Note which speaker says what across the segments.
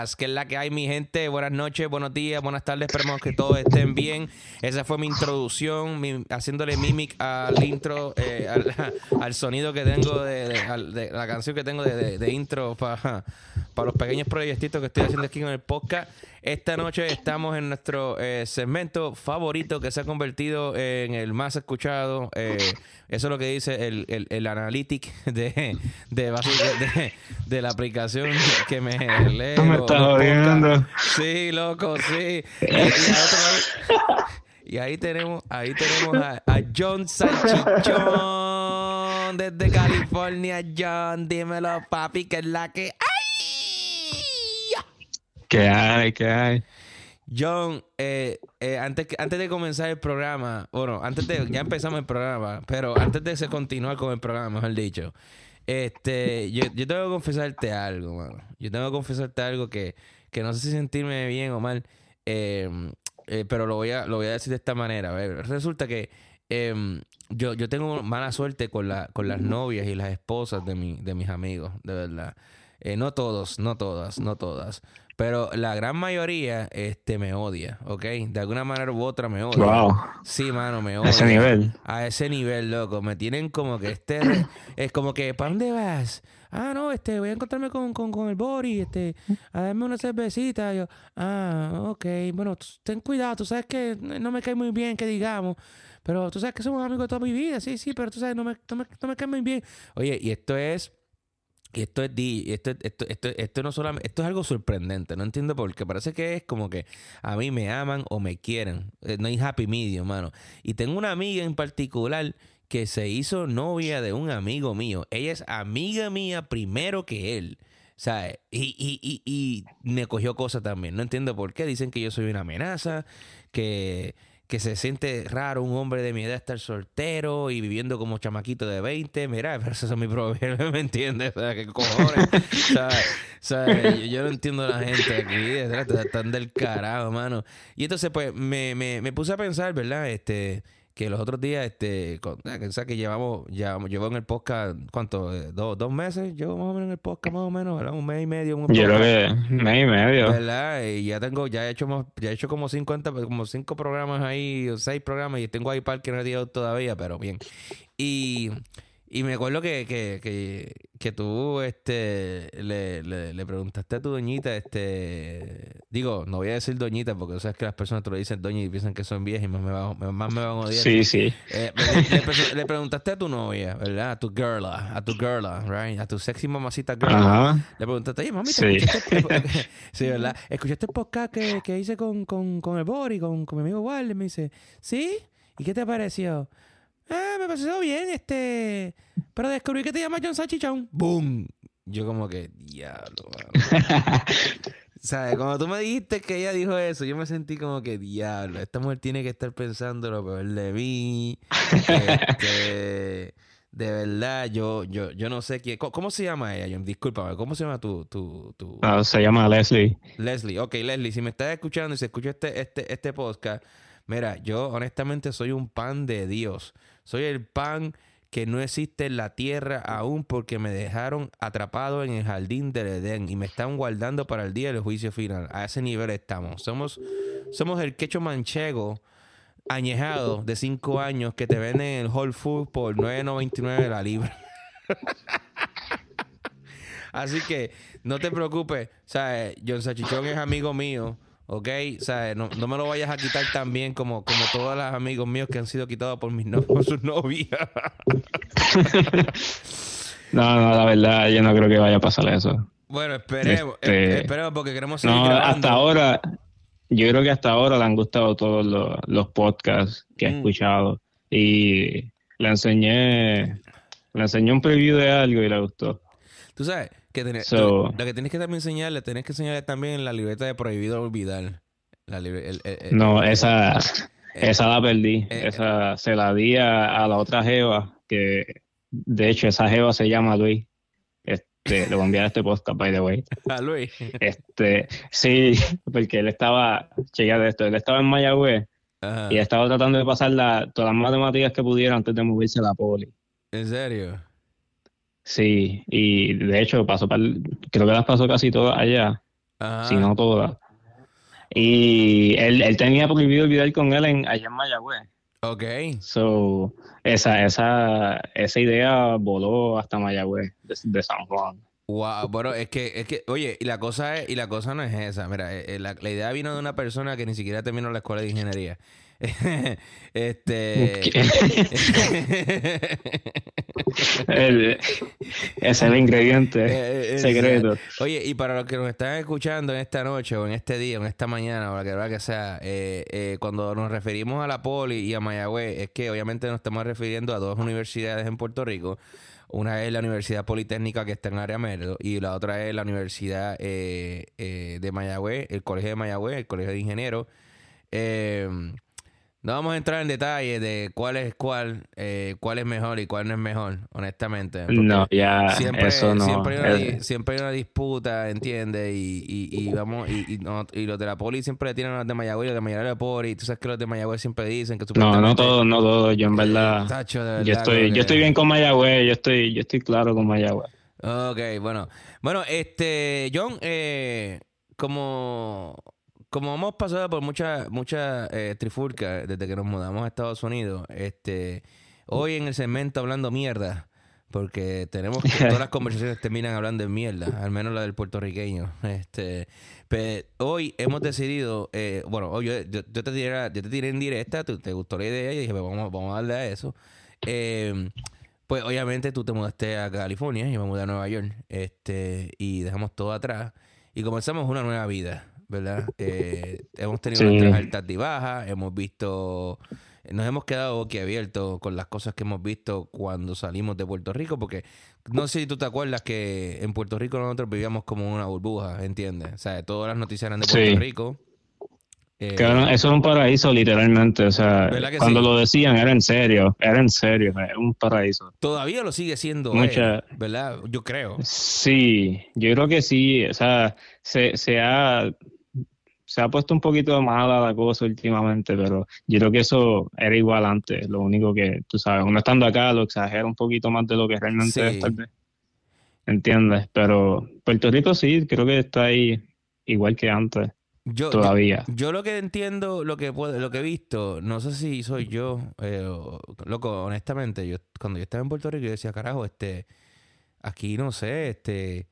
Speaker 1: vueltas, que es la que hay, mi gente. Buenas noches, buenos días, buenas tardes. Esperemos que todos estén bien. Esa fue mi introducción, mi- haciéndole mimic al intro, eh, al, sonido que tengo de, al- de la canción que tengo de- de intro para los pequeños proyectitos que estoy haciendo aquí en el podcast. Esta noche estamos en nuestro eh, segmento favorito que se ha convertido en el más escuchado. Eh, eso es lo que dice el, el, el analytic de, de, de, de la aplicación que me lee.
Speaker 2: Me estás jodiendo.
Speaker 1: Sí, loco, sí. Y, ahí tenemos, ahí tenemos a, a John Salchichón desde California. John, dímelo, papi, que es la que.
Speaker 2: ¿Qué hay? ¿Qué hay?
Speaker 1: John, eh, eh, antes, antes de comenzar el programa, bueno, antes de, ya empezamos el programa, pero antes de continuar con el programa, mejor dicho, este, yo, yo tengo que confesarte algo, mano. Yo tengo que confesarte algo que, que no sé si sentirme bien o mal, eh, eh, pero lo voy a, lo voy a decir de esta manera. Resulta que eh, yo, yo tengo mala suerte con, la, con las novias y las esposas de, mi, de mis amigos, de verdad. Eh, no todos, no todas, no todas. Pero la gran mayoría este, me odia, ¿ok? De alguna manera u otra me odia.
Speaker 2: Wow.
Speaker 1: Sí, mano, me
Speaker 2: A
Speaker 1: odia.
Speaker 2: ese nivel.
Speaker 1: A ese nivel, loco. Me tienen como que este... es como que, ¿para dónde vas? Ah, no, este, voy a encontrarme con, con, con el Bori, este, a darme una cervecita. Yo, ah, ok, bueno, ten cuidado, tú sabes que no me cae muy bien, que digamos. Pero tú sabes que somos amigos toda mi vida, sí, sí, pero tú sabes, no me, no me, no me cae muy bien. Oye, y esto es... Y esto es esto, esto, esto, esto no solamente, esto es algo sorprendente, no entiendo por qué. Parece que es como que a mí me aman o me quieren. Eh, No hay happy medium, mano. Y tengo una amiga en particular que se hizo novia de un amigo mío. Ella es amiga mía primero que él. ¿Sabes? Y, y, y, y me cogió cosas también. No entiendo por qué. Dicen que yo soy una amenaza, que, que se siente raro un hombre de mi edad estar soltero y viviendo como chamaquito de 20. Mira, pero eso es mi problema, ¿me entiendes? O sea, ¿qué cojones? ¿Sabes? Yo, no entiendo a la gente aquí, están del carajo, mano. Y entonces, pues, me, me, me puse a pensar, ¿verdad? Este, que los otros días, este, con- que, o sea, que llevamos, ya llevo en el podcast, ¿cuánto? Eh, ¿Dos, dos meses? Llevo más o menos en el podcast, más o menos, ¿verdad? Un mes y medio. un
Speaker 2: Yo creo que mes y medio.
Speaker 1: ¿Verdad? Y ya tengo, ya he hecho más, ya he hecho como 50, como cinco programas ahí, o seis programas, y tengo ahí par que no he tirado todavía, pero bien. Y, y me acuerdo que, que, que, que tú este le, le, le preguntaste a tu doñita, este digo, no voy a decir doñita, porque tú sabes que las personas te lo dicen doña y piensan que son viejas y más me van, más me van a odiar.
Speaker 2: Sí, sí.
Speaker 1: Eh, le, le pre- le preguntaste a tu novia, ¿verdad? A tu girla, a tu girla, right? A tu sexy mamacita girla.
Speaker 2: Ajá.
Speaker 1: Le preguntaste, oye, mami, ¿te
Speaker 2: Sí.
Speaker 1: escuchaste sí, ¿verdad? ¿Escuchaste el podcast que, que hice con, con, con el Bori, con, con mi amigo Walden? Me dice, ¿sí? ¿Y qué te pareció? Ah, me pareció bien, este... Pero descubrí que te llamas John Salchichón. ¡Boom! Yo como que, diablo. ¿Sabes? Cuando tú me dijiste que ella dijo eso, yo me sentí como que, diablo, esta mujer tiene que estar pensando lo peor de mí. Este, de verdad, yo, yo, yo no sé quién. ¿Cómo, cómo se llama ella, John? Discúlpame, ¿cómo se llama tu, tu, tu...
Speaker 2: Ah, se llama Leslie.
Speaker 1: Leslie? Ok, Leslie, si me estás escuchando y se escucha este, este, este podcast, mira, yo honestamente soy un pan de Dios. Soy el pan que no existe en la tierra aún porque me dejaron atrapado en el jardín del Edén y me están guardando para el día del juicio final. A ese nivel estamos. Somos, somos el quecho manchego añejado de 5 años que te venden en el Whole Foods por 9.99 la libra. Así que no te preocupes, ¿sabes? John Sachichón es amigo mío, ¿ok? ¿Sabes? No, no me lo vayas a quitar tan bien como, como todos los amigos míos que han sido quitados por, mis no- por sus novias.
Speaker 2: No, no, la verdad, yo no creo que vaya a pasar eso.
Speaker 1: bueno, esperemos,
Speaker 2: Este,
Speaker 1: esperemos porque queremos seguir
Speaker 2: No,
Speaker 1: grabando.
Speaker 2: hasta ahora, yo creo que hasta ahora le han gustado todos los, los podcasts que he
Speaker 1: Mm.
Speaker 2: escuchado. Y le enseñé, le enseñé un preview de algo y le gustó.
Speaker 1: Tú sabes que tenés-
Speaker 2: So-
Speaker 1: lo que tienes que también enseñarle, tenés que enseñarle también la libreta de prohibido olvidar. La libre- el- el- el-
Speaker 2: No, esa, esa la perdí. Esa se la di a, a la otra jeva, que de hecho esa jeva se llama Luis. Es- Este, le voy a enviar este podcast, by the way.
Speaker 1: A Luis.
Speaker 2: Este, sí, porque él estaba, chequea de esto, él estaba en Mayagüez
Speaker 1: Ajá.
Speaker 2: y estaba tratando de pasar la, todas las matemáticas que pudiera antes de moverse a la poli.
Speaker 1: ¿En serio?
Speaker 2: Sí, y de hecho pasó par- creo que las pasó casi todas allá,
Speaker 1: Ajá.
Speaker 2: si no todas. Y él, él tenía prohibido olvidar con él en, allá en Mayagüez.
Speaker 1: Ok.
Speaker 2: So, esa, esa, esa idea voló hasta Mayagüez, de, de San Juan.
Speaker 1: Wow, bueno, es que, es que, oye, y la cosa es, y la cosa no es esa. Mira, eh, eh, la, la idea vino de una persona que ni siquiera terminó la escuela de ingeniería. Este.
Speaker 2: El- es el ingrediente
Speaker 1: Eh, eh,
Speaker 2: secreto.
Speaker 1: Oye, y para los que nos están escuchando en esta noche o en este día o en esta mañana o la que hora que sea, eh, eh, cuando nos referimos a la Poli y a Mayagüez, es que obviamente nos estamos refiriendo a dos universidades en Puerto Rico. Una es la Universidad Politécnica que está en área Merdo y la otra es la Universidad eh, eh, de Mayagüez, el Colegio de Mayagüez, el Colegio de Ingenieros. Eh, no vamos a entrar en detalle de cuál es cuál, eh, cuál es mejor y cuál no es mejor, honestamente.
Speaker 2: No, ya
Speaker 1: siempre,
Speaker 2: eso no.
Speaker 1: siempre, hay una,
Speaker 2: es-
Speaker 1: siempre hay una disputa, ¿entiendes? Y, y, y vamos, y, y, no- y los de la poli siempre le tiran a los de Mayagüez y los de Mayagüez a la poli. Tú sabes que los de Mayagüez siempre dicen que
Speaker 2: no, no todo, no todo. Yo en verdad,
Speaker 1: Tacho, de
Speaker 2: yo estoy, yo estoy bien con Mayagüez, yo estoy, yo estoy claro con Mayagüez.
Speaker 1: Ok, bueno. Bueno, este, John, eh, como, como hemos pasado por muchas mucha, eh, trifulcas desde que nos mudamos a Estados Unidos, este, hoy en el segmento hablando mierda, porque tenemos que todas las conversaciones terminan hablando de mierda, al menos la del puertorriqueño. Este, pero hoy hemos decidido, eh, bueno, yo, yo, te tiré, yo te tiré en directa, te gustó la idea y dije, pues vamos, vamos a darle a eso. Eh, pues obviamente tú te mudaste a California, yo me mudé a Nueva York, este, y dejamos todo atrás y comenzamos una nueva vida, ¿verdad? Eh, hemos tenido
Speaker 2: Sí.
Speaker 1: nuestras altas y bajas, hemos visto, nos hemos quedado boquiabiertos con las cosas que hemos visto cuando salimos de Puerto Rico, porque no sé si tú te acuerdas que en Puerto Rico nosotros vivíamos como una burbuja, ¿entiendes? O sea, todas las noticias eran de Puerto
Speaker 2: Sí.
Speaker 1: Rico. Eh,
Speaker 2: Cabrón, eso es un paraíso literalmente, o sea,
Speaker 1: ¿Verdad que
Speaker 2: cuando
Speaker 1: sí?
Speaker 2: lo decían era en serio, era en serio, era un paraíso.
Speaker 1: todavía lo sigue siendo,
Speaker 2: Mucha-
Speaker 1: él, ¿verdad? Yo creo.
Speaker 2: Sí, yo creo que sí, o sea, se, se ha, se ha puesto un poquito mala la cosa últimamente, pero yo creo que eso era igual antes, lo único que, tú sabes, uno estando acá lo exagera un poquito más de lo que realmente
Speaker 1: Sí.
Speaker 2: es tal vez, ¿entiendes? Pero Puerto Rico sí, creo que está ahí igual que antes,
Speaker 1: Yo,
Speaker 2: todavía.
Speaker 1: yo lo que entiendo, lo que puedo, lo que he visto, no sé si soy yo, eh, loco, honestamente, yo cuando yo estaba en Puerto Rico yo decía, carajo, este, aquí no sé, este,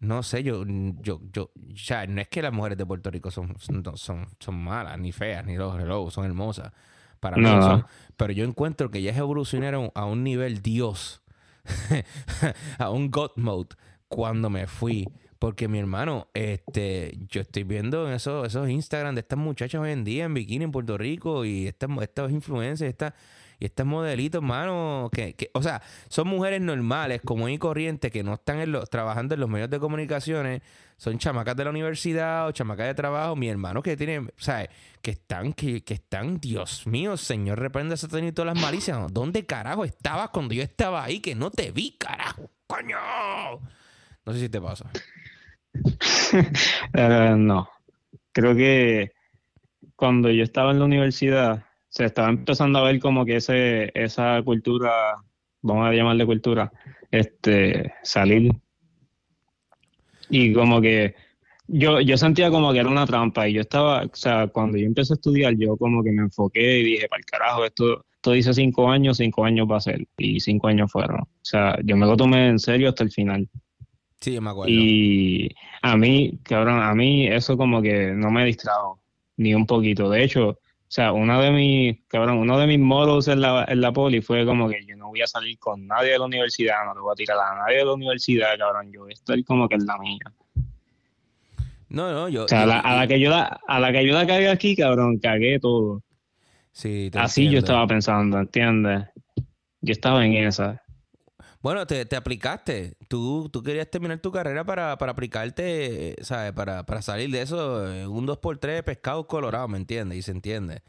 Speaker 1: no sé, yo, yo, yo, sea, no es que las mujeres de Puerto Rico son, son, son, son malas, ni feas, ni los reloj, son hermosas, para mí
Speaker 2: No, no.
Speaker 1: son, pero yo encuentro que ya evolucionaron a un nivel Dios, a un God mode cuando me fui. Porque mi hermano, este, yo estoy viendo en esos, esos Instagram de estas muchachas hoy en día en bikini en Puerto Rico y estas, estas influencers, estas, y estas modelitos, hermano, que, que, o sea, son mujeres normales, como y corriente, que no están en los, trabajando en los medios de comunicaciones, son chamacas de la universidad o chamacas de trabajo, mi hermano que tienen, ¿sabes? Que están, que, que están, Dios mío, Señor, reprende a y todas las malicias. ¿Dónde carajo estabas cuando yo estaba ahí? Que no te vi, carajo, coño. No sé si te pasa.
Speaker 2: Eh, no, creo que cuando yo estaba en la universidad se estaba empezando a ver como que ese, esa cultura, vamos a llamarle cultura, este, salir. Y como que yo, yo sentía como que era una trampa y yo estaba, o sea, cuando yo empecé a estudiar, yo como que me enfoqué y dije, para el carajo, esto, esto dice cinco años, cinco años va a ser, y cinco años fueron. O sea, yo me lo tomé en serio hasta el final.
Speaker 1: Sí, yo me acuerdo.
Speaker 2: Y a mí, cabrón, a mí eso como que no me distrajo ni un poquito. De hecho, o sea, uno de mis, cabrón, uno de mis modos en la, en la poli fue como que yo no voy a salir con nadie de la universidad, no le voy a tirar a nadie de la universidad, cabrón, yo voy a estar como que en la mía.
Speaker 1: No, no, yo.
Speaker 2: O sea, a la,
Speaker 1: yo-
Speaker 2: a la que yo la, a la que yo la cagué aquí, cabrón, cagué todo.
Speaker 1: Sí, te
Speaker 2: Así yo estaba pensando, ¿entiendes? Yo estaba en esa.
Speaker 1: Bueno, te, te aplicaste. Tú, tú querías terminar tu carrera para, para aplicarte, eh, ¿sabes? Para, para salir de eso, eh, un 2x3 pescado colorado, ¿me entiendes? Y se entiende.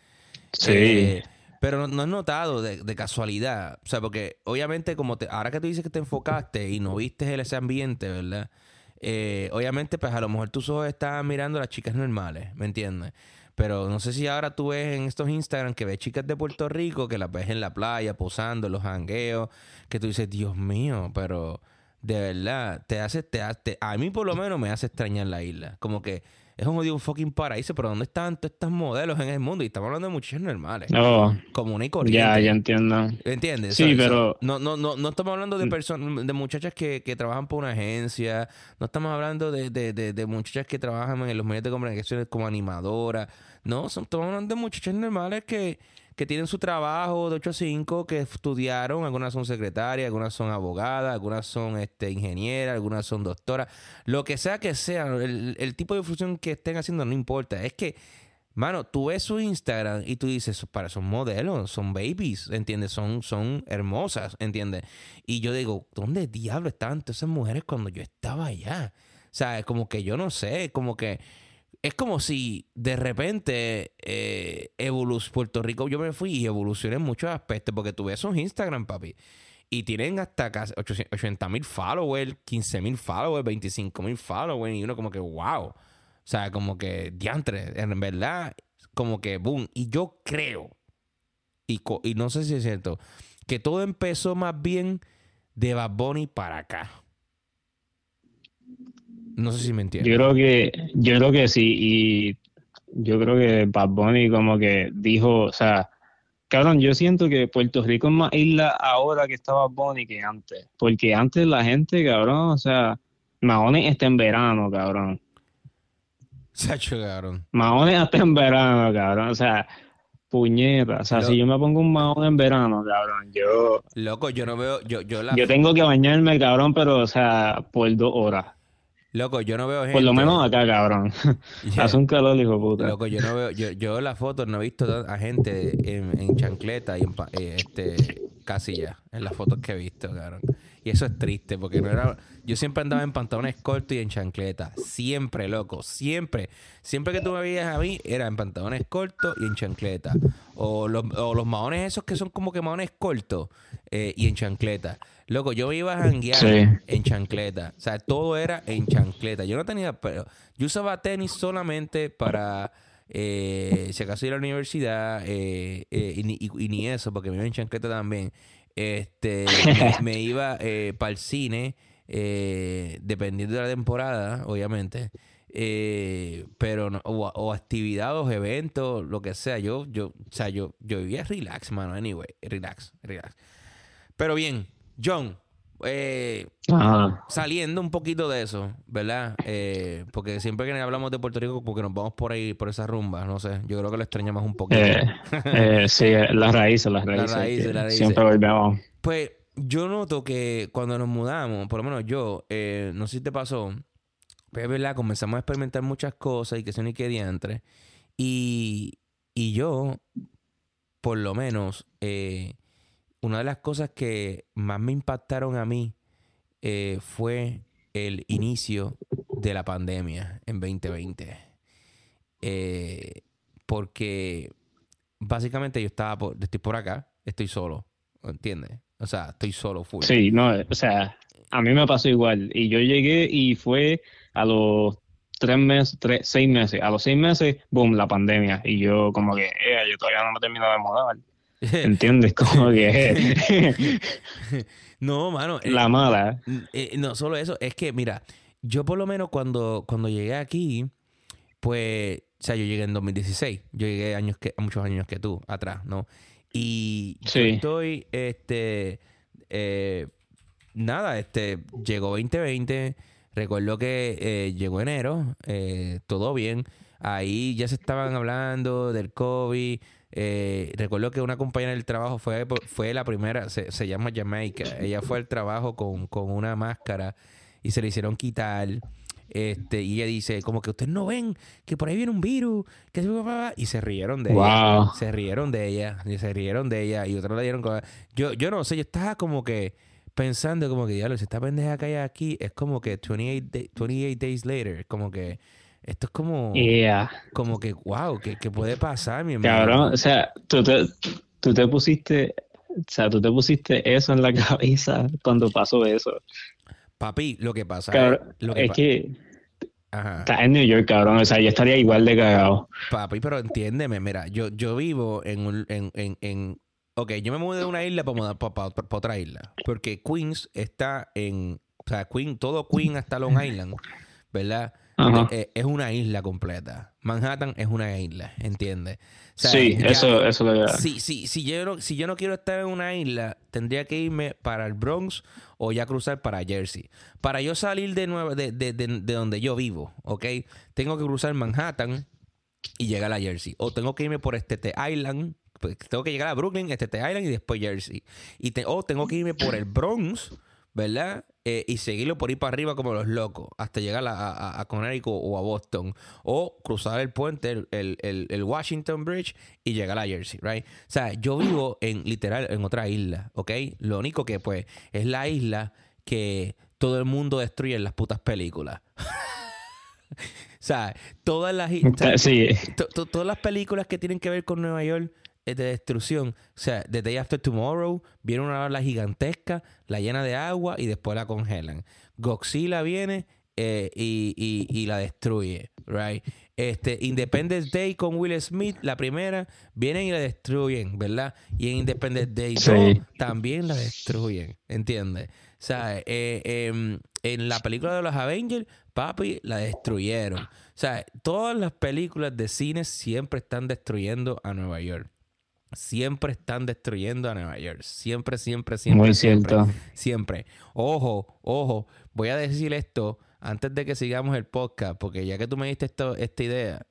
Speaker 2: Sí.
Speaker 1: Eh, Pero no, no has notado de, de casualidad. O sea, porque obviamente, como te, ahora que tú dices que te enfocaste y no viste ese ambiente, ¿verdad? Eh, obviamente, pues a lo mejor tus ojos estaban mirando a las chicas normales, ¿me entiendes? Pero no sé si ahora tú ves en estos Instagram que ves chicas de Puerto Rico que las ves en la playa, posando, en los jangueos, que tú dices, Dios mío, pero de verdad, te hace, te hace, a mí por lo menos me hace extrañar la isla. Como que es un odio un fucking paraíso, pero ¿dónde están todos estos modelos en el mundo? Y estamos hablando de muchachas normales,
Speaker 2: Oh,
Speaker 1: comunes y corrientes.
Speaker 2: ya, ya entiendo.
Speaker 1: ¿Entiendes?
Speaker 2: Sí, pero-
Speaker 1: No, no, no, no estamos hablando de personas, de muchachas que, que trabajan por una agencia. No estamos hablando de, de, de, de muchachas que trabajan en los medios de comunicación como animadoras. No, son, estamos hablando de muchachas normales que, que tienen su trabajo de 8 a 5, que estudiaron. Algunas son secretarias, algunas son abogadas, algunas son este, ingenieras, algunas son doctoras. Lo que sea que sea, el, el tipo de función que estén haciendo no importa. Es que Mano, tú ves su Instagram y tú dices, para, son modelos, son babies, ¿entiendes? Son, son hermosas, ¿entiendes? Y yo digo, ¿dónde diablo estaban todas esas mujeres cuando yo estaba allá? O sea, como que yo no sé, como que es como si de repente eh, Puerto Rico yo me fui y evolucioné en muchos aspectos, porque tú ves sus Instagram, papi, y tienen hasta casi 80 mil followers, 15 mil followers, 25 mil followers, y uno como que, wow. O sea, como que diantre, en verdad, como que boom. Y yo creo, y, y no sé si es cierto, que todo empezó más bien de Bad Bunny para acá. No sé si me entiendes.
Speaker 2: Yo creo que, yo creo que sí, y yo creo que Bad Bunny como que dijo, o sea, cabrón, yo siento que Puerto Rico es más isla ahora que está Bad Bunny que antes, porque antes la gente, cabrón, o sea, Mahones está en verano, cabrón,
Speaker 1: Sacho, cabrón.
Speaker 2: Mahones hasta en verano, cabrón, o sea, puñeta, o sea, si yo me pongo un Mahón en verano, cabrón, yo,
Speaker 1: Loco, yo no veo, yo, yo la,
Speaker 2: yo tengo que bañarme, cabrón, pero, o sea, por dos horas,
Speaker 1: loco, yo no veo gente.
Speaker 2: por lo menos acá, cabrón,
Speaker 1: Yeah.
Speaker 2: hace un calor, hijo puta.
Speaker 1: Loco, yo no veo, yo, yo en las fotos no he visto a gente en, en chancleta y en eh, este casi ya, en las fotos que he visto, cabrón. Y eso es triste, porque no era. Yo siempre andaba en pantalones cortos y en chancleta. Siempre, loco. Siempre. Siempre que tú me veías a mí, era en pantalones cortos y en chancleta. O los, o los maones esos que son como que maones cortos eh, y en chancleta. Loco, yo me iba a janguear
Speaker 2: Sí.
Speaker 1: en chancleta. O sea, todo era en chancleta. Yo no tenía. Pero yo usaba tenis solamente para. eh, si acaso ir a la universidad eh, eh, y, ni, y- y ni eso, porque me iba en chancleta también. Este, me, me iba para el cine, dependiendo de la temporada, obviamente. Pero no- o, o actividades, eventos, lo que sea. Yo, yo, o sea, yo, yo vivía relax, mano. Anyway, relax, relax. Pero bien, John, eh,
Speaker 2: Ajá.
Speaker 1: saliendo un poquito de eso, ¿verdad? Eh, porque siempre que hablamos de Puerto Rico, porque nos vamos por ahí, por esa rumba, no sé. Yo creo que lo extrañamos un poquito.
Speaker 2: Eh, sí, las raíces, las raíces.
Speaker 1: raíces,
Speaker 2: que
Speaker 1: las raíces.
Speaker 2: Siempre volvemos.
Speaker 1: Pues yo noto que cuando nos mudamos, por lo menos yo, no sé si te pasó, pues es verdad, comenzamos a experimentar muchas cosas y que son y que diantre. Y, y yo, por lo menos, eh, una de las cosas que más me impactaron a mí eh, fue el inicio de la pandemia en 2020. Eh, porque básicamente yo estaba por, estoy por acá, estoy solo, ¿entiendes? O sea, estoy solo, full.
Speaker 2: Sí, no, o sea, a mí me pasó igual. Y yo llegué y fue a los tres meses, tres, seis meses. A los seis meses, boom, la pandemia. Y yo como que, eh, yo todavía no me he terminado de mudar. ¿Entiendes? Como que
Speaker 1: no, mano. eh,
Speaker 2: la mala.
Speaker 1: eh, no solo eso, es que, mira, yo por lo menos cuando, cuando llegué aquí, pues, o sea, yo llegué en 2016. Yo llegué años que, muchos años que tú, atrás, ¿no? Y yo estoy, este, eh, nada, este, llegó 2020. Recuerdo que llegó enero, todo bien. Ahí ya se estaban hablando del COVID. Eh, recuerdo que una compañera del trabajo fue, fue la primera, se, se llama Jamaica. Ella fue al trabajo con, con una máscara y se le hicieron quitar. Este, y ella dice, como que ustedes no ven que por ahí viene un virus, que y se rieron de ella. Se rieron de ella, y se rieron de ella, y otros le dieron con- Yo, yo no sé, yo estaba como que pensando como que, diablo, si esta pendeja que hay aquí es como que 28, day- 28 days later, como que esto es como,
Speaker 2: Yeah.
Speaker 1: como que, wow, que, que puede pasar, mi hermano.
Speaker 2: Cabrón, o sea, tú te, tú te pusiste, o sea, tú te pusiste eso en la cabeza cuando pasó eso.
Speaker 1: Papi, lo que pasa
Speaker 2: Cabrón,
Speaker 1: es, lo que
Speaker 2: es
Speaker 1: pa-
Speaker 2: que
Speaker 1: Ajá.
Speaker 2: estás en New York, cabrón. O sea, yo estaría igual de cagado.
Speaker 1: Papi, pero entiéndeme, mira, yo, yo vivo en un, en, en, en- Ok, yo me mudé de una isla para mudar para, otra isla. Porque Queens está en... O sea, Queen, todo Queen hasta Long Island, ¿verdad?
Speaker 2: Ajá.
Speaker 1: Eh, es una isla completa. Manhattan es una isla, ¿entiendes? O sea,
Speaker 2: sí,
Speaker 1: ya-
Speaker 2: eso, eso lo que
Speaker 1: Sí, sí, si yo, no, si yo no quiero estar en una isla, tendría que irme para el Bronx o ya cruzar para Jersey. Para yo salir de, nuevo, de, de, de, de donde yo vivo, ¿ok? Tengo que cruzar Manhattan y llegar a Jersey. O tengo que irme por Estete Island. pues, Tengo que llegar a Brooklyn, Estete Island y después Jersey. Y te- o tengo que irme por el Bronx, ¿verdad? Eh, y seguirlo por ahí para arriba como los locos, hasta llegar a, a, a Connecticut o a Boston. O cruzar el puente, el, el- el- el Washington Bridge y llegar a Jersey, ¿right? O sea, yo vivo en literal en otra isla, ¿ok? Lo único que pues es la isla que todo el mundo destruye en las putas películas. o sea, todas las.
Speaker 2: Sí,
Speaker 1: To- to- todas las películas que tienen que ver con Nueva York de destrucción, o sea, The Day After Tomorrow, viene una ola gigantesca, la llena de agua y después la congelan. Godzilla viene eh, y, y- y la destruye, right? Este, Independence Day con Will Smith, la primera, vienen y la destruyen, ¿verdad? Y en Independence Day
Speaker 2: Sí.
Speaker 1: 2 también la destruyen, ¿entiendes? O sea, eh, em, en la película de los Avengers, papi, la destruyeron. O sea, todas las películas de cine siempre están destruyendo a Nueva York. Siempre están destruyendo a Nueva York. Siempre, siempre, siempre.
Speaker 2: muy
Speaker 1: siempre,
Speaker 2: cierto.
Speaker 1: Siempre. Ojo, ojo. Voy a decir esto antes de que sigamos el podcast, porque ya que tú me diste esto, esta idea,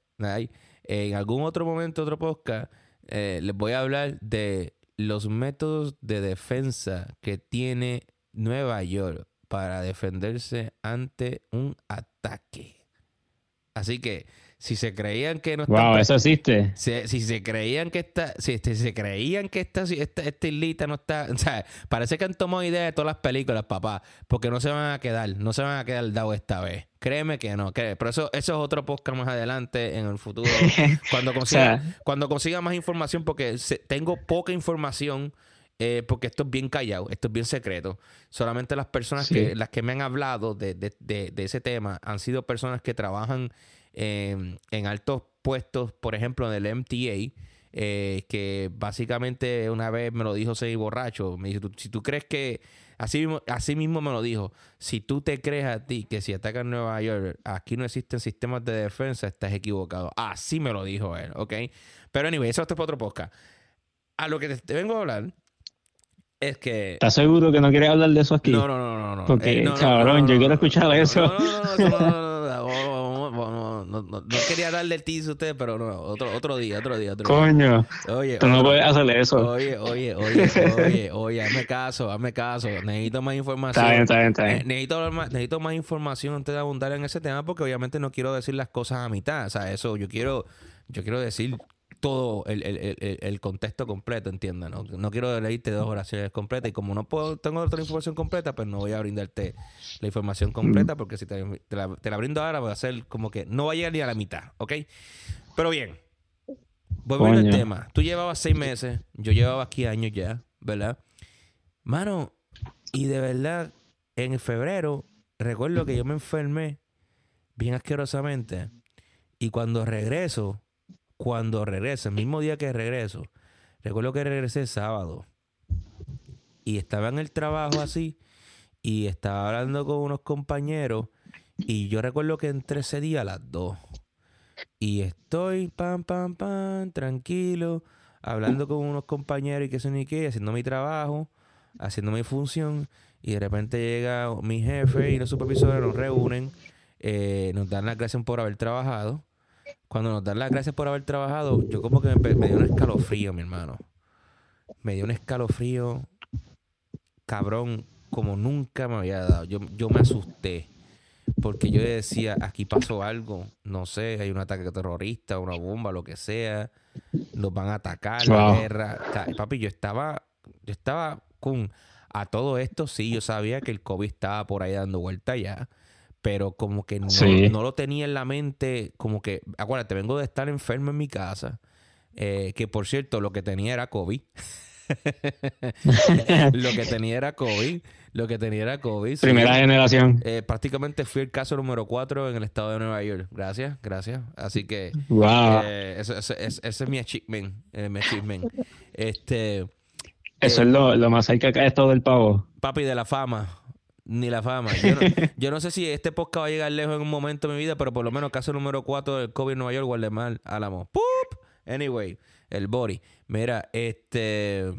Speaker 1: en algún otro momento, otro podcast, eh, les voy a hablar de los métodos de defensa que tiene Nueva York para defenderse ante un ataque. Así que si se creían que no están
Speaker 2: Wow, eso existe.
Speaker 1: si, si se creían que esta, si, este- si se creían que esta, esta, esta islita no está, o sea, parece que han tomado idea de todas las películas, papá, porque no se van a quedar, no se van a quedar dados esta vez. Créeme que no, créeme. pero eso, eso es otro podcast más adelante en el futuro, cuando consiga,
Speaker 2: sea-
Speaker 1: cuando consiga más información, porque se- tengo poca información. eh, porque esto es bien callado, esto es bien secreto. Solamente las personas
Speaker 2: Sí.
Speaker 1: que, las que me han hablado de, de- de- de ese tema han sido personas que trabajan en, en altos puestos, por ejemplo, en el MTA, eh, que básicamente una vez me lo dijo Sei Borracho, me dice, si tú crees que, así mismo, así mismo me lo dijo, si tú te crees a ti que si atacan Nueva York, aquí no existen sistemas de defensa, estás equivocado. Así me lo dijo él, ¿ok? Pero anyway, eso es para otro podcast. A lo que te, vengo a hablar es que...
Speaker 2: ¿Estás seguro que no quieres hablar de eso aquí?
Speaker 1: No, no, no, no. no.
Speaker 2: Porque,
Speaker 1: eh, no,
Speaker 2: cabrón,
Speaker 1: no, no,
Speaker 2: yo
Speaker 1: quiero
Speaker 2: escuchar eso.
Speaker 1: no, no, no no, no, no, quería darle el tease a usted, pero no, otro, otro día, otro día, otro día.
Speaker 2: Coño,
Speaker 1: Oye,
Speaker 2: tú no puedes hacer eso.
Speaker 1: Oye, oye, oye, oye, oye, hazme caso, hazme caso. Necesito más información.
Speaker 2: Está bien, está bien, está bien.
Speaker 1: necesito, más, necesito más información antes de abundar en ese tema porque obviamente no quiero decir las cosas a mitad. O sea, eso yo quiero, yo quiero decir todo el, el- el- contexto completo, entiendan. ¿no? no quiero leerte dos oraciones completas y como no puedo, tengo otra información completa, pues no voy a brindarte la información completa porque si te, te la, te la brindo ahora va a ser como que no va a llegar ni a la mitad, ¿ok? Pero bien, volviendo al tema. Tú llevabas seis meses, yo llevaba aquí años ya, ¿verdad? Mano, y de verdad, en febrero, recuerdo que yo me enfermé bien asquerosamente. Y cuando regreso, cuando regreso, el mismo día que regreso, recuerdo que regresé sábado. Y estaba en el trabajo así. Y estaba hablando con unos compañeros. Y yo recuerdo que entré ese día a las 2. Y estoy, pam, pam, pam, tranquilo, hablando con unos compañeros y que son ni qué, haciendo mi trabajo, haciendo mi función. Y de repente llega mi jefe y los supervisores nos reúnen, eh, nos dan las gracias por haber trabajado. Cuando nos dan las gracias por haber trabajado, yo como que me, me dio un escalofrío, mi hermano. Me dio un escalofrío, cabrón, como nunca me había dado. Yo, yo me asusté. Porque yo decía, aquí pasó algo, no sé, hay un ataque terrorista, una bomba, lo que sea, nos van a atacar, la guerra. Papi, yo estaba, yo estaba con a todo esto, sí, yo sabía que el COVID estaba por ahí dando vuelta ya, pero como que no,
Speaker 2: Sí.
Speaker 1: no lo tenía en la mente, como que, acuérdate, vengo de estar enfermo en mi casa, eh, que por cierto, lo que tenía era COVID. lo que tenía era COVID. Lo que tenía era COVID. sí.
Speaker 2: Primera generación.
Speaker 1: Eh, prácticamente fui el caso número 4 en el estado de Nueva York. Gracias, gracias. Así que
Speaker 2: Wow.
Speaker 1: eh, eso- eso- eso- ese es mi achievement. eh, mi achievement. Este,
Speaker 2: Eso es lo, lo más cerca que ha estado del pavo.
Speaker 1: papi de la fama. Ni la fama. Yo no, yo no sé si este podcast va a llegar lejos en un momento de mi vida, pero por lo menos caso número 4 del COVID en Nueva York, Guardemar, Álamo. ¡Pup! Anyway, el body. Mira, este.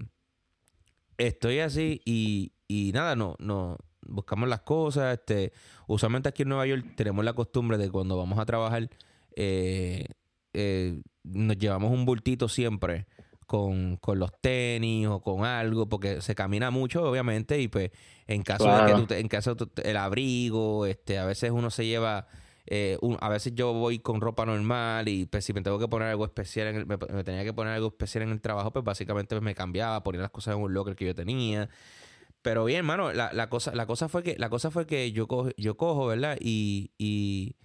Speaker 1: Estoy así y, y nada, no, no. Buscamos las cosas. Este, usualmente aquí en Nueva York tenemos la costumbre de cuando vamos a trabajar, eh, eh, nos llevamos un bultito siempre con, con los tenis o con algo, porque se camina mucho, obviamente, y pues en caso de que tú, te- en caso el abrigo, este, a veces uno se lleva, eh, un- a veces yo voy con ropa normal y pues si me tengo que poner algo especial, en el- me, me tenía que poner algo especial en el trabajo, pues básicamente pues, me cambiaba, ponía las cosas en un locker que yo tenía. Pero bien, hermano, la, la cosa, la cosa fue que, la cosa fue que yo cojo, yo cojo, ¿verdad? Y, y,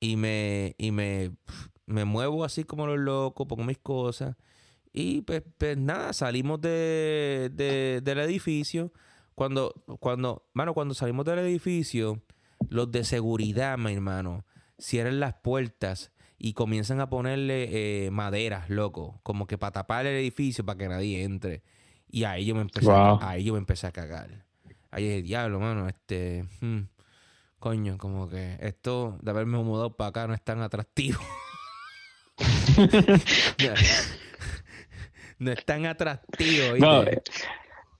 Speaker 1: y me, y me, me muevo así como los locos, pongo mis cosas. Y pues, pues nada, salimos de, de- del edificio. Cuando, cuando, mano, cuando salimos del edificio, los de seguridad, mi hermano, cierran las puertas y comienzan a ponerle eh, maderas, loco, como que para tapar el edificio para que nadie entre. Y ahí yo me empecé,
Speaker 2: Wow.
Speaker 1: a, ahí yo me empecé a cagar. Ahí dije, diablo, mano, este, hmm, coño, como que esto de haberme mudado para acá no es tan atractivo. no es tan atractivo.
Speaker 2: No, eh,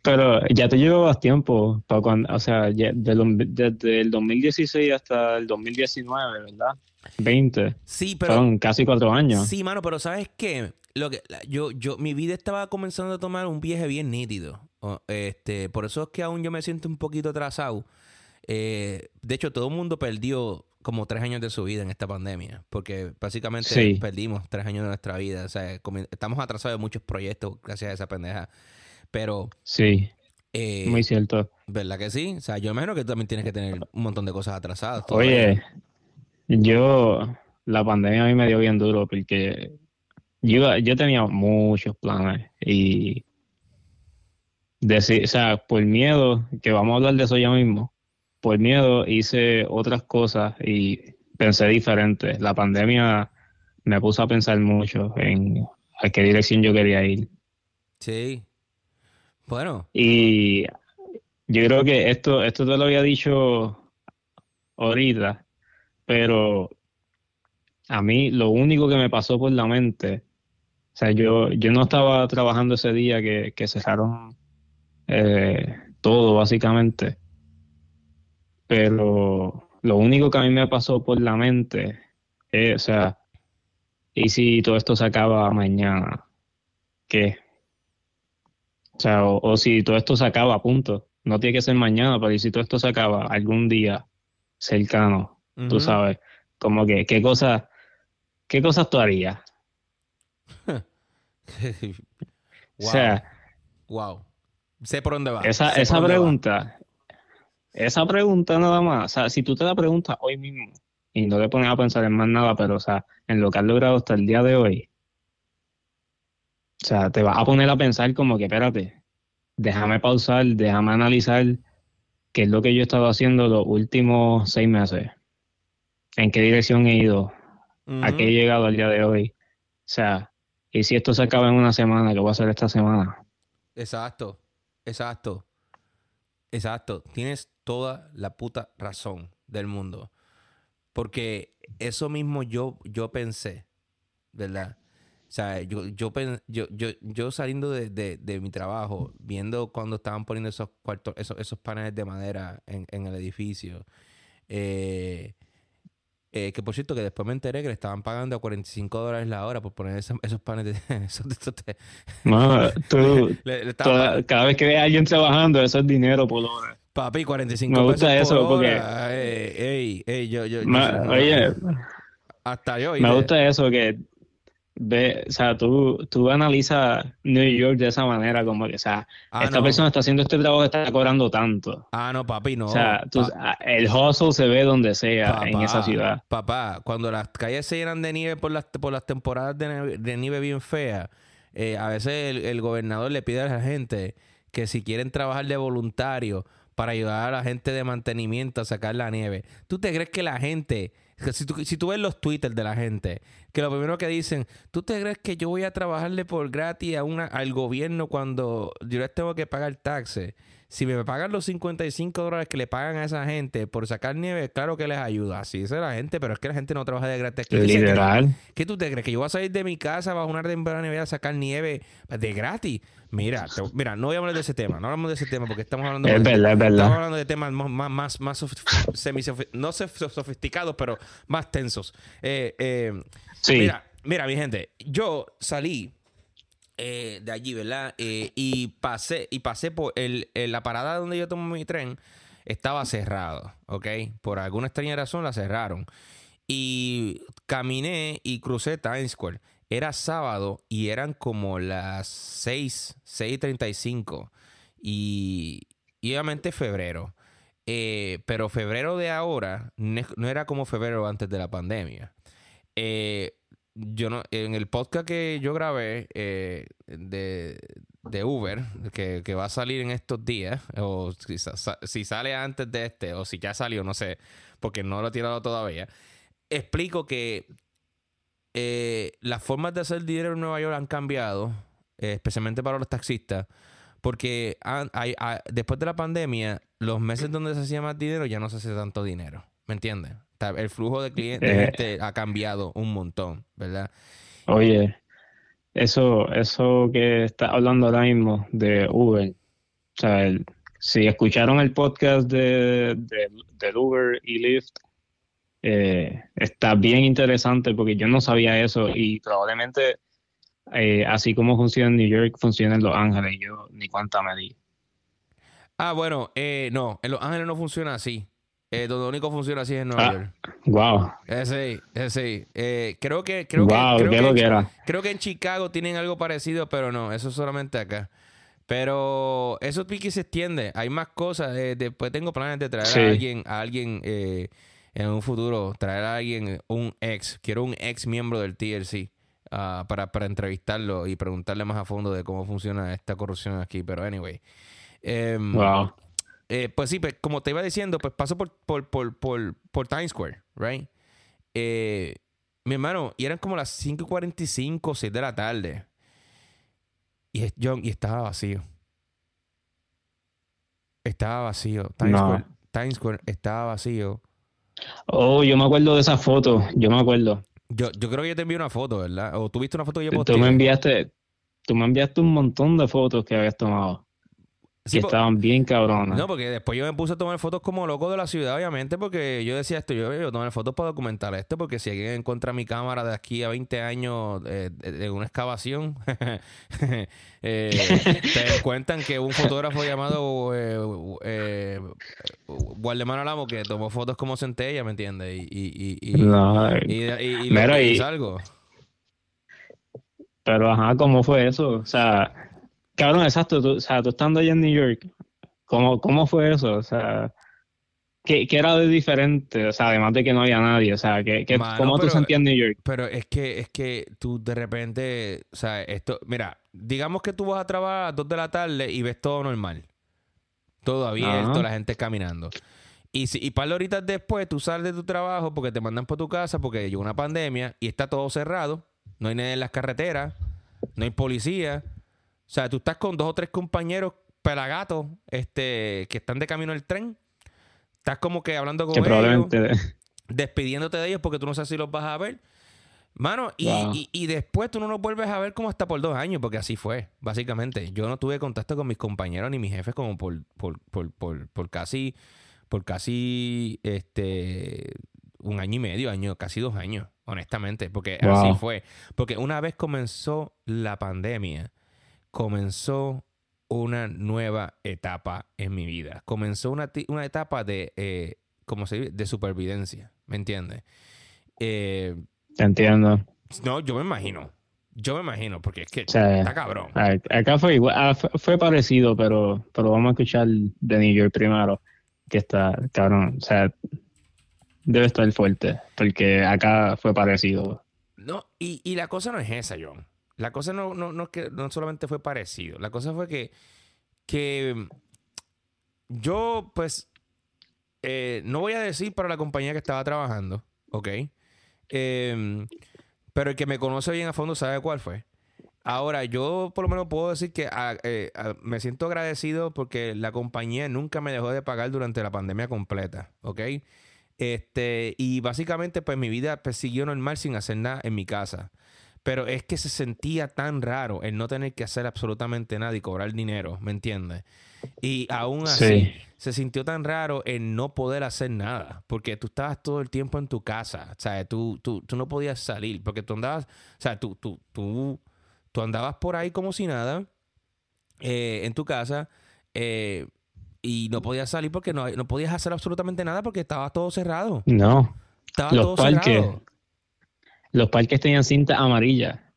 Speaker 2: pero ya te llevabas tiempo, para cuando, o sea, ya de lo- desde el 2016 hasta el 2019, ¿verdad? 20.
Speaker 1: sí, pero
Speaker 2: Fueron casi cuatro años.
Speaker 1: Sí, mano, pero ¿sabes qué? Lo que yo, yo, mi vida estaba comenzando a tomar un viaje bien nítido. Este, por eso es que aún yo me siento un poquito atrasado. Eh, de hecho, todo el mundo perdió como tres años de su vida en esta pandemia, porque básicamente
Speaker 2: Sí.
Speaker 1: perdimos tres años de nuestra vida. O sea, estamos atrasados de muchos proyectos gracias a esa pendeja. Pero,
Speaker 2: Sí,
Speaker 1: eh,
Speaker 2: muy cierto.
Speaker 1: ¿verdad que sí? O sea, yo imagino que tú también tienes que tener un montón de cosas atrasadas.
Speaker 2: Oye, yo, la pandemia a mí me dio bien duro porque yo, yo tenía muchos planes y decir, o sea, por miedo, que vamos a hablar de eso ya mismo, por miedo hice otras cosas y pensé diferente. La pandemia me puso a pensar mucho en a qué dirección yo quería ir.
Speaker 1: Sí. Bueno,
Speaker 2: Y yo creo que esto, esto te lo había dicho ahorita, pero a mí lo único que me pasó por la mente, o sea, yo, yo no estaba trabajando ese día que, que cerraron eh, todo básicamente, pero lo único que a mí me pasó por la mente es, o sea, ¿y si todo esto se acaba mañana? ¿Qué? O sea, o, o si todo esto se acaba a punto. No tiene que ser mañana, pero ¿y si todo esto se acaba algún día cercano? Tú sabes, como que, ¿qué cosas, qué cosas tú harías? O sea,
Speaker 1: Wow. Sé por dónde va.
Speaker 2: esa, esa
Speaker 1: dónde va.
Speaker 2: Esa pregunta nada más, o sea, si tú te la preguntas hoy mismo y no te pones a pensar en más nada, pero, o sea, en lo que has logrado hasta el día de hoy, o sea, te vas a poner a pensar como que, espérate, déjame pausar, déjame analizar qué es lo que yo he estado haciendo los últimos seis meses, en qué dirección he ido, a qué he llegado al día de hoy. O sea, y si esto se acaba en una semana, ¿qué voy a hacer esta semana?
Speaker 1: Exacto. Exacto. Exacto. Tienes toda la puta razón del mundo. Porque eso mismo yo, yo pensé, ¿verdad? O sea, yo, yo, yo, yo, yo saliendo de, de- de mi trabajo, viendo cuando estaban poniendo esos cuartos, esos, esos paneles de madera en, en el edificio, eh, eh, que por cierto, que después me enteré que le estaban pagando a 45 dólares la hora por poner esos, esos paneles de, esos, esos de-
Speaker 2: No, tú,
Speaker 1: le- le estaban
Speaker 2: toda- cada vez que ves a alguien trabajando, eso es dinero por hora.
Speaker 1: Papi, 45
Speaker 2: Me gusta
Speaker 1: pesos
Speaker 2: eso,
Speaker 1: por
Speaker 2: porque-
Speaker 1: hora. Ey, ey, ey, yo, yo,
Speaker 2: oye,
Speaker 1: hasta yo.
Speaker 2: me gusta eso que ve, o sea, tú, tú analizas New York de esa manera, como que, o sea,
Speaker 1: Ah,
Speaker 2: esta
Speaker 1: no.
Speaker 2: persona está haciendo este trabajo, está cobrando tanto.
Speaker 1: Ah, no, papi, no.
Speaker 2: O sea, tú-
Speaker 1: Pa-
Speaker 2: el hustle se ve donde sea en esa ciudad.
Speaker 1: Papá, cuando las calles se llenan de nieve por las, por las temporadas de nieve, de nieve bien feas, eh, a veces el, el gobernador le pide a la gente que si quieren trabajar de voluntario para ayudar a la gente de mantenimiento a sacar la nieve. ¿Tú te crees que la gente, si tú, si tú ves los twitters de la gente, que lo primero que dicen, ¿tú te crees que yo voy a trabajarle por gratis a una, al gobierno cuando yo les tengo que pagar taxes? Si me pagan los 55 dólares que le pagan a esa gente por sacar nieve, claro que les ayuda. Así es la gente, pero es que la gente no trabaja de gratis.
Speaker 2: Literal.
Speaker 1: ¿Qué tú te crees? ¿Que yo voy a salir de mi casa bajo una temporada nieve a sacar nieve de gratis? Mira, te- mira, no voy a hablar de ese tema. No hablamos de ese tema porque estamos hablando
Speaker 2: Es
Speaker 1: de,
Speaker 2: verdad, es
Speaker 1: estamos
Speaker 2: verdad.
Speaker 1: hablando de temas más, más, más, sof- semi no sof- sofisticados, pero más tensos. Eh, eh,
Speaker 2: Sí.
Speaker 1: Mira, mira, mi gente, yo salí eh, de allí, ¿verdad? Eh, y pasé, y pasé por el, el- la parada donde yo tomo mi tren, estaba cerrado, ¿ok? Por alguna extraña razón la cerraron. Y caminé y crucé Times Square. Era sábado y eran como las 6, 6.35. Y, y obviamente febrero. Eh, pero febrero de ahora no era como febrero antes de la pandemia. Eh, yo no, en el podcast que yo grabé eh, de, de Uber, que, que va a salir en estos días, o si, si sale antes de este, o si ya salió, no sé, porque no lo he tirado todavía, explico que eh, las formas de hacer dinero en Nueva York han cambiado, eh, especialmente para los taxistas, porque después de la pandemia, los meses donde se hacía más dinero ya no se hace tanto dinero. ¿Me entiendes? El flujo de clientes
Speaker 2: Eh.
Speaker 1: ha cambiado un montón, ¿verdad?
Speaker 2: Oye, eso, eso que estás hablando ahora mismo de Uber, o sea, el- si escucharon el podcast de, de, del Uber y Lyft, eh, está bien interesante porque yo no sabía eso y probablemente eh, así como funciona en New York, funciona en Los Ángeles, yo ni cuenta me di.
Speaker 1: Ah, bueno, eh, no, en Los Ángeles no funciona así. Eh, donde único funciona así es en Nueva
Speaker 2: Ah.
Speaker 1: York.
Speaker 2: Wow,
Speaker 1: Ese sí, ese sí. Eh, creo que, creo
Speaker 2: wow,
Speaker 1: que, creo que,
Speaker 2: lo que era.
Speaker 1: creo que en Chicago tienen algo parecido, pero no, eso es solamente acá. Pero eso pique se extiende. Hay más cosas. eh, después tengo planes de traer
Speaker 2: Sí.
Speaker 1: a alguien, a alguien eh, en un futuro, traer a alguien, un ex, quiero un ex miembro del TLC ah, para, para entrevistarlo y preguntarle más a fondo de cómo funciona esta corrupción aquí. Pero anyway. Em,
Speaker 2: Wow.
Speaker 1: Eh, pues sí, pues, como te iba diciendo, pues paso por, por, por, por, por Times Square, ¿right? Eh, mi hermano, y eran como las 5.45, 6 de la tarde. Y, es- yo, y estaba vacío. Estaba vacío. Times,
Speaker 2: No.
Speaker 1: Square, Times Square estaba vacío.
Speaker 2: Oh, yo me acuerdo de esa foto, yo me acuerdo.
Speaker 1: Yo, yo creo que yo te envié una foto, ¿verdad? O tú viste una foto que yo
Speaker 2: Tú
Speaker 1: posteé.
Speaker 2: me enviaste, tú me enviaste un montón de fotos que habías tomado.
Speaker 1: Sí,
Speaker 2: que estaban bien cabronas.
Speaker 1: No, porque después yo me puse a tomar fotos como loco de la ciudad, obviamente, porque yo decía esto, yo, yo tomar fotos para documentar esto, porque si alguien encuentra mi cámara de aquí a 20 años eh, de, una excavación, eh, te cuentan que un fotógrafo llamado eh, eh, Waldemar Alamo que tomó fotos como centella, ¿me entiendes? Y, y, y, y,
Speaker 2: No,
Speaker 1: y, y- y-
Speaker 2: Mira,
Speaker 1: y
Speaker 2: y-
Speaker 1: salgo.
Speaker 2: pero ajá, ¿cómo fue eso? O sea, cabrón, exacto, tú, o sea, tú estando allá en New York, ¿cómo, cómo fue eso? O sea, ¿qué, qué era de diferente? O sea, además de que no había nadie, o sea, ¿qué, qué-
Speaker 1: Mano,
Speaker 2: ¿cómo tú
Speaker 1: pero-
Speaker 2: sentías en New York?
Speaker 1: Pero es que, es que tú de repente, o sea, esto, mira, digamos que tú vas a trabajar a las 2 de la tarde y ves todo normal. Todo abierto,
Speaker 2: Ajá.
Speaker 1: la gente caminando. Y, si, y par de horitas después tú sales de tu trabajo porque te mandan por tu casa porque llegó una pandemia y está todo cerrado. No hay nadie en las carreteras, no hay policía. O sea, tú estás con dos o tres compañeros pelagatos este, que están de camino al tren. Estás como que hablando con
Speaker 2: Que
Speaker 1: ellos despidiéndote de ellos porque tú no sabes si los vas a ver. Mano, y,
Speaker 2: Wow.
Speaker 1: y- y después tú no los vuelves a ver como hasta por dos años, porque así fue, básicamente. Yo no tuve contacto con mis compañeros ni mis jefes como por, por, por, por, por casi, por casi este un año y medio, año, casi dos años, honestamente, porque
Speaker 2: Wow.
Speaker 1: así fue. Porque una vez comenzó la pandemia, comenzó una nueva etapa en mi vida. Comenzó una, una etapa de, eh, ¿cómo se dice? De supervivencia, ¿me entiendes? Eh,
Speaker 2: Te entiendo.
Speaker 1: no, yo me imagino. Yo me imagino, porque es que
Speaker 2: O sea,
Speaker 1: está cabrón.
Speaker 2: Acá fue igual, ah, fue, fue parecido, pero, pero vamos a escuchar de New York primero, que está, cabrón, o sea, debe estar fuerte, porque acá fue parecido.
Speaker 1: No, y, y la cosa no es esa, John. La cosa no, no, no que no solamente fue parecido. La cosa fue que, que yo, pues, eh, no voy a decir para la compañía que estaba trabajando, ¿ok? Em, pero el que me conoce bien a fondo sabe cuál fue. Ahora, yo por lo menos puedo decir que ah, eh, ah, me siento agradecido porque la compañía nunca me dejó de pagar durante la pandemia completa, ¿ok? Este, y básicamente, pues mi vida pues, siguió normal sin hacer nada en mi casa. Pero es que se sentía tan raro el no tener que hacer absolutamente nada y cobrar dinero, ¿me entiendes? Y aún así,
Speaker 2: Sí.
Speaker 1: se sintió tan raro el no poder hacer nada, porque tú estabas todo el tiempo en tu casa, o sea, tú, tú, tú no podías salir, porque tú andabas, o sea, tú, tú, tú, tú andabas por ahí como si nada, eh, en tu casa, eh, y no podías salir porque no, no podías hacer absolutamente nada porque estaba todo cerrado.
Speaker 2: No,
Speaker 1: Estaba
Speaker 2: Los
Speaker 1: todo
Speaker 2: parques.
Speaker 1: cerrado.
Speaker 2: Los parques tenían cinta amarilla,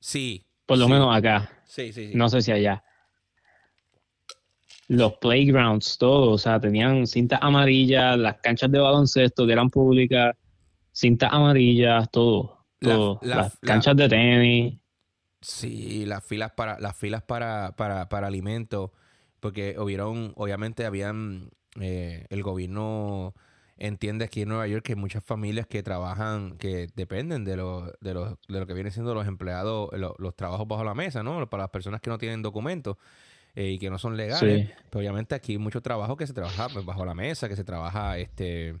Speaker 1: Sí.
Speaker 2: por lo
Speaker 1: sí,
Speaker 2: menos acá,
Speaker 1: Sí, sí, sí.
Speaker 2: no sé si allá. Los playgrounds, todo, o sea, tenían cinta amarilla, las canchas de baloncesto que eran públicas, cintas amarillas, todo, todo.
Speaker 1: la-
Speaker 2: las
Speaker 1: la-
Speaker 2: canchas de tenis.
Speaker 1: Sí, las filas para, las filas para, para, para alimentos, porque hubieron, obviamente habían, eh, el gobierno entiende aquí en Nueva York que hay muchas familias que trabajan, que dependen de lo, de lo, de lo que vienen siendo los empleados, lo- los trabajos bajo la mesa, ¿no? Para las personas que no tienen documentos eh, y que no son legales.
Speaker 2: Sí.
Speaker 1: Pero obviamente aquí hay mucho trabajo que se trabaja pues, bajo la mesa, que se trabaja este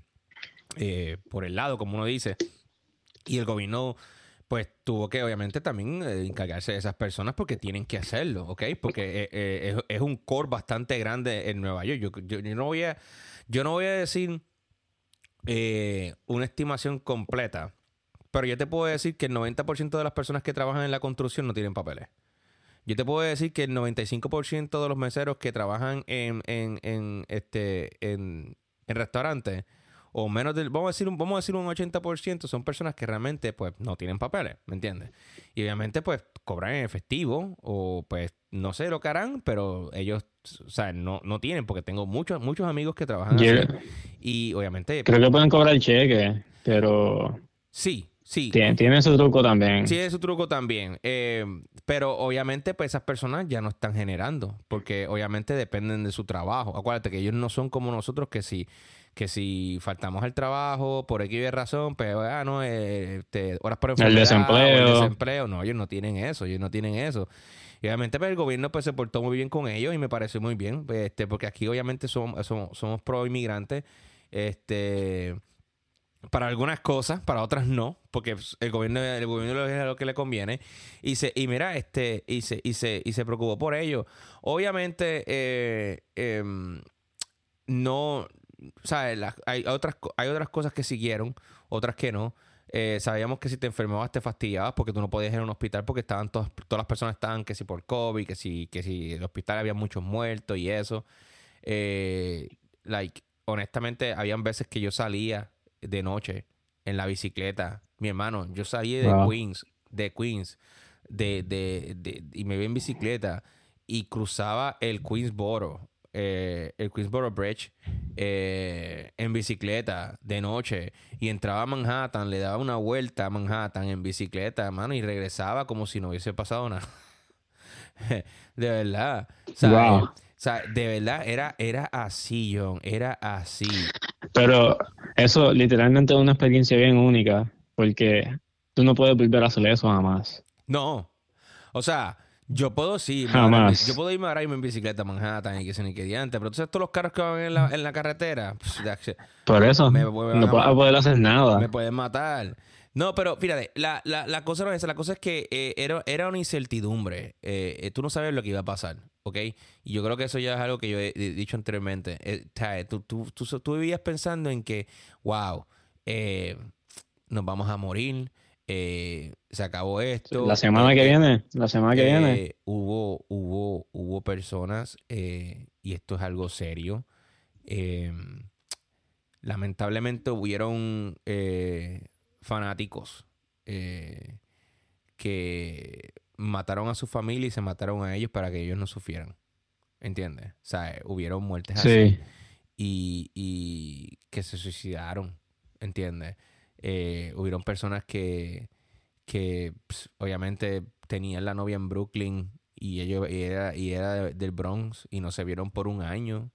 Speaker 1: eh, por el lado, como uno dice. Y el gobierno, pues, tuvo que obviamente también eh, encargarse de esas personas porque tienen que hacerlo, ¿ok? Porque eh, eh, es, es un core bastante grande en Nueva York. Yo, yo- yo no voy a, yo no voy a decir eh, una estimación completa, pero yo te puedo decir que el 90% de las personas que trabajan en la construcción no tienen papeles. Yo te puedo decir que el 95% de los meseros que trabajan en, en, este, en, en restaurantes, o menos del, vamos a decir un, vamos a decir un 80%, son personas que realmente pues no tienen papeles, ¿me entiendes? Y obviamente pues cobran en efectivo, o pues no sé lo que harán, pero ellos, o sea, no, no tienen, porque tengo muchos, muchos amigos que trabajan
Speaker 2: Yo
Speaker 1: así. Y obviamente,
Speaker 2: creo que pueden cobrar cheque, pero
Speaker 1: sí, sí.
Speaker 2: tiene, tiene su truco también.
Speaker 1: Sí, es su truco también. Eh, pero obviamente, pues esas personas ya no están generando, porque obviamente dependen de su trabajo. Acuérdate que ellos no son como nosotros que si, que si faltamos al trabajo por X razón, pues, ah, no, eh, este, horas por enfermedad, o
Speaker 2: desempleo.
Speaker 1: el desempleo. No, ellos no tienen eso, ellos no tienen eso. Y obviamente, pues el gobierno pues se portó muy bien con ellos y me pareció muy bien, pues, este, porque aquí obviamente somos, somos, somos pro inmigrantes. Este para algunas cosas, para otras no, porque el gobierno, el gobierno es lo que le conviene. Y se, y mira, este, y se, y se, y se preocupó por ello. Obviamente, eh, em, no, ¿sabes? Las- hay otras, hay otras cosas que siguieron, otras que no. Eh, sabíamos que si te enfermabas te fastidiabas porque tú no podías ir a un hospital porque estaban todas, todas las personas estaban que si por COVID, que si, que si en el hospital había muchos muertos y eso. Eh, like, honestamente, habían veces que yo salía de noche en la bicicleta. Mi hermano, yo salí de
Speaker 2: Wow.
Speaker 1: Queens, de Queens, de, de, de- y me vi en bicicleta y cruzaba el Queensboro, eh, el Queensboro Bridge eh, en bicicleta de noche y entraba a Manhattan, le daba una vuelta a Manhattan en bicicleta, hermano, y regresaba como si no hubiese pasado nada. de verdad. O sea,
Speaker 2: Wow.
Speaker 1: eh, o sea, de verdad era, era así, John, era así.
Speaker 2: Pero eso literalmente es una experiencia bien única, porque tú no puedes volver a hacer eso jamás.
Speaker 1: No. O sea, yo puedo sí,
Speaker 2: Jamás.
Speaker 1: yo puedo irme ahora mismo en bicicleta a Manhattan y que se ni que diante, pero tú sabes todos los carros que van en la, en la carretera, pues,
Speaker 2: Por eso,
Speaker 1: Me- me van
Speaker 2: no vas a poder hacer nada.
Speaker 1: me pueden matar. No, pero fíjate, la, la, la cosa no es esa, la cosa es que eh, era, era una incertidumbre. Eh, eh, tú no sabes lo que iba a pasar, ¿ok? Y yo creo que eso ya es algo que yo he, dicho anteriormente. Eh, sea, tú, tú, tú, tú vivías pensando en que, wow, eh, nos vamos a morir, eh, se acabó esto.
Speaker 2: La semana que
Speaker 1: eh,
Speaker 2: viene, la semana que viene.
Speaker 1: eh, hubo, hubo, hubo personas, y esto es algo serio. eh, lamentablemente hubieron eh, fanáticos que mataron a su familia y se mataron a ellos para que ellos no sufrieran. ¿Entiendes? O sea, hubieron muertes así. Y, y que se suicidaron. ¿Entiendes? Eh, hubieron personas que, que pues, obviamente tenían la novia en Brooklyn y ellos y era, y era del Bronx y no se vieron por un año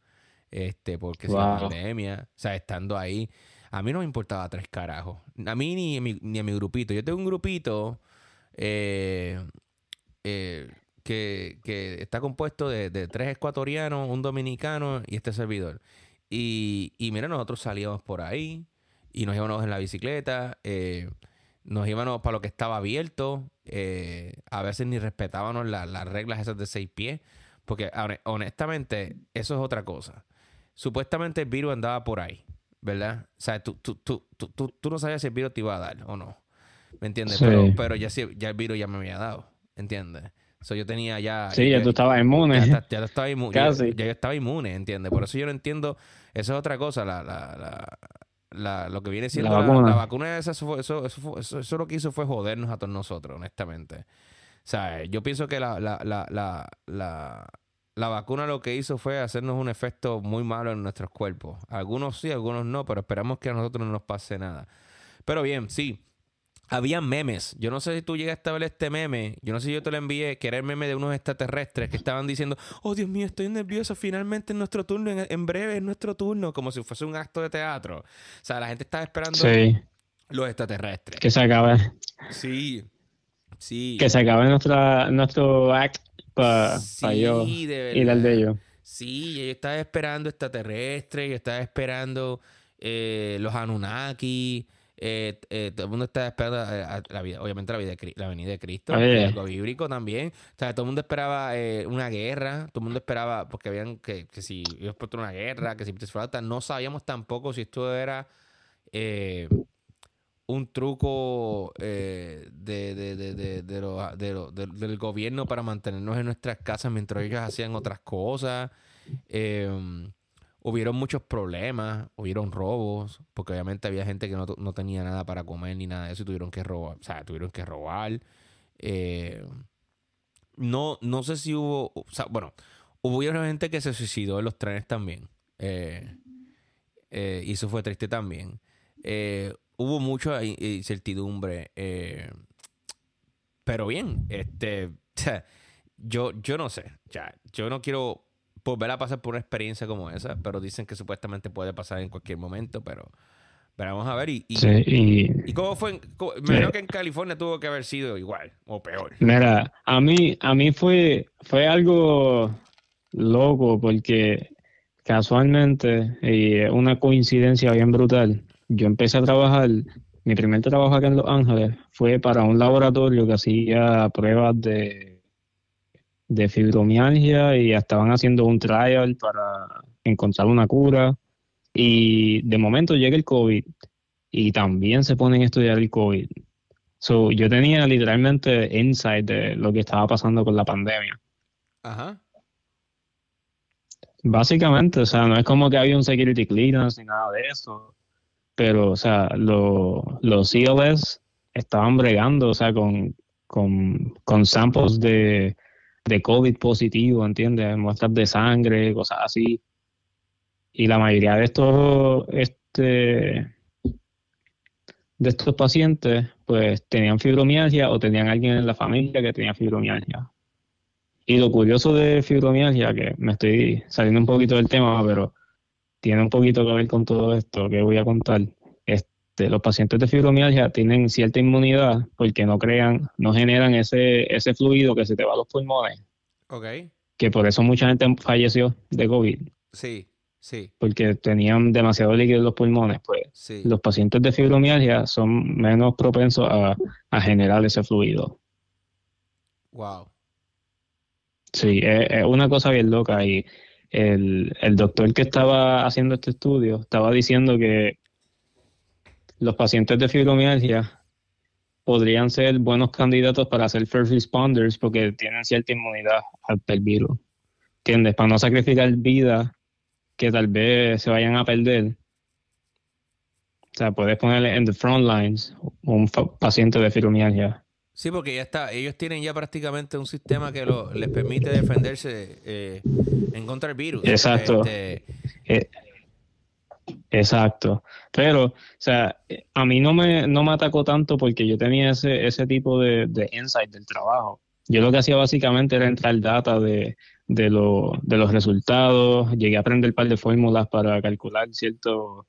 Speaker 1: este porque la pandemia o sea estando ahí a mí no me importaba tres carajos a mí ni, ni a mi grupito yo tengo un grupito eh, eh, que, que, está compuesto de, de, tres ecuatorianos un dominicano y este servidor y, y mira nosotros salíamos por ahí y nos íbamos en la bicicleta eh, nos íbamos para lo que estaba abierto. Eh, a veces ni respetábamos las reglas esas de seis pies. Porque honestamente, eso es otra cosa. Supuestamente el virus andaba por ahí, ¿verdad? O sea, tú, tú, tú, tú, tú no sabías si el virus te iba a dar o no. ¿Me entiendes? Pero, pero ya, ya el virus ya me había dado, ¿entiendes? So, yo tenía ya.
Speaker 2: Sí, ya, tú estabas inmune.
Speaker 1: Ya, ya, estaba inmune. Ya, yo estaba inmune, ¿entiendes? Por eso yo no entiendo. Eso es otra cosa. La, la, la, la, lo que viene siendo la vacuna, la, vacuna eso, eso, eso, eso, eso, lo que hizo fue jodernos a todos nosotros, honestamente. O sea, yo pienso que la, la, la, la, la vacuna lo que hizo fue hacernos un efecto muy malo en nuestros cuerpos. Algunos sí, algunos no, pero esperamos que a nosotros no nos pase nada. Pero bien, sí, había memes. Yo no sé si tú llegaste a ver este meme. Yo no sé si yo te lo envié, que era el meme de unos extraterrestres que estaban diciendo, oh Dios mío, estoy nervioso, finalmente es nuestro turno, en, breve es nuestro turno, como si fuese un acto de teatro. O sea, la gente estaba esperando los extraterrestres.
Speaker 2: Que se acabe.
Speaker 1: Sí, sí.
Speaker 2: Que se acabe nuestra, nuestro act para yo ir al de ellos.
Speaker 1: Sí, yo estaba esperando extraterrestres, yo estaba esperando eh, los Anunnaki. Eh, eh, todo el mundo está esperando eh, la vida, obviamente la, vida la venida de Cristo, algo bíblico también. O sea, todo el mundo esperaba una guerra, todo el mundo esperaba, porque habían que, que si iba a una guerra, que si no sabíamos tampoco si esto era un truco de, de, de, de, del gobierno para mantenernos en nuestras casas mientras ellos hacían otras cosas. Eh, hubieron muchos problemas, hubieron robos, porque obviamente había gente que no, tenía nada para comer ni nada de eso y tuvieron que robar, o sea, tuvieron que robar. Eh, no, no sé si hubo, bueno, hubo gente que se suicidó en los trenes también. Eh, eh, y eso fue triste también. hubo mucha incertidumbre. pero bien, este, yo, yo no sé, ya, yo no quiero volver a pasar por una experiencia como esa, pero dicen que supuestamente puede pasar en cualquier momento, pero, vamos a ver. ¿Y, y, cómo fue? me creo que en California tuvo que haber sido igual o peor.
Speaker 2: Mira, a mí, a mí fue, fue algo loco porque casualmente, y una coincidencia bien brutal, yo empecé a trabajar, mi primer trabajo acá en Los Ángeles fue para un laboratorio que hacía pruebas de de fibromialgia y estaban haciendo un trial para encontrar una cura. Y de momento llega el COVID y también se ponen a estudiar el COVID. So, yo tenía literalmente insight de lo que estaba pasando con la pandemia.
Speaker 1: Ajá.
Speaker 2: Básicamente, o sea, no es como que había un security clearance ni nada de eso. Pero, o sea, los CLS estaban bregando, o sea, con, con, con samples de de COVID positivo, ¿entiendes? Muestras de sangre, cosas así. Y la mayoría de estos, este, de estos pacientes, pues tenían fibromialgia o tenían alguien en la familia que tenía fibromialgia. Y lo curioso de fibromialgia, que me estoy saliendo un poquito del tema, pero tiene un poquito que ver con todo esto que voy a contar. Este, los pacientes de fibromialgia tienen cierta inmunidad porque no crean, no generan ese, ese fluido que se te va a los pulmones.
Speaker 1: Ok.
Speaker 2: Que por eso mucha gente falleció de COVID.
Speaker 1: Sí, sí.
Speaker 2: Porque tenían demasiado líquido en los pulmones. Pues sí. los pacientes de fibromialgia son menos propensos a, generar ese fluido.
Speaker 1: Wow.
Speaker 2: Sí, es, una cosa bien loca. Y el, el doctor que estaba haciendo este estudio estaba diciendo que los pacientes de fibromialgia podrían ser buenos candidatos para ser first responders porque tienen cierta inmunidad al virus. ¿Entiendes? Para no sacrificar vidas que tal vez se vayan a perder. O sea, puedes ponerle en the front lines un paciente de fibromialgia.
Speaker 1: Sí, porque ya está, ellos tienen ya prácticamente un sistema que lo, les permite defenderse eh, en contra del virus.
Speaker 2: Exacto.
Speaker 1: Este,
Speaker 2: Eh, exacto. Pero, o sea, a mí no me, no me atacó tanto porque yo tenía ese, ese tipo de, de insight del trabajo. Yo lo que hacía básicamente era entrar data de, de, de los resultados, llegué a aprender un par de fórmulas para calcular ciertos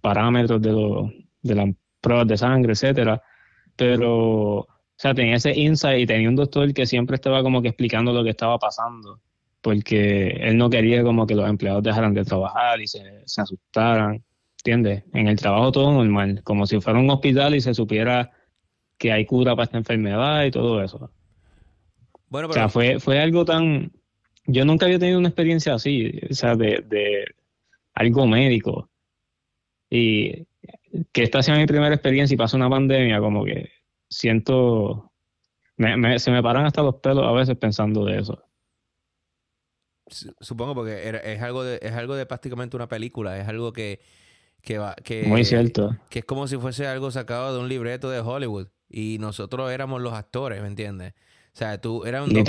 Speaker 2: parámetros de, lo- de las pruebas de sangre, etcétera. Pero, o sea, tenía ese insight y tenía un doctor que siempre estaba como que explicando lo que estaba pasando porque él no quería como que los empleados dejaran de trabajar y se, se asustaran, ¿entiendes? En el trabajo todo normal, como si fuera un hospital y se supiera que hay cura para esta enfermedad y todo eso.
Speaker 1: bueno,
Speaker 2: O
Speaker 1: pero
Speaker 2: sea, fue, fue algo tan... Yo nunca había tenido una experiencia así, o sea, de, de algo médico. Y que esta sea mi primera experiencia y pasa una pandemia, como que siento... me- me- se me paran hasta los pelos a veces pensando de eso.
Speaker 1: Su- supongo porque era- es algo de, es algo de prácticamente una película, es algo que, que va, que,
Speaker 2: Muy cierto.
Speaker 1: que es como si fuese algo sacado de un libreto de Hollywood y nosotros éramos los actores, ¿me entiendes? O sea, tú eran dos,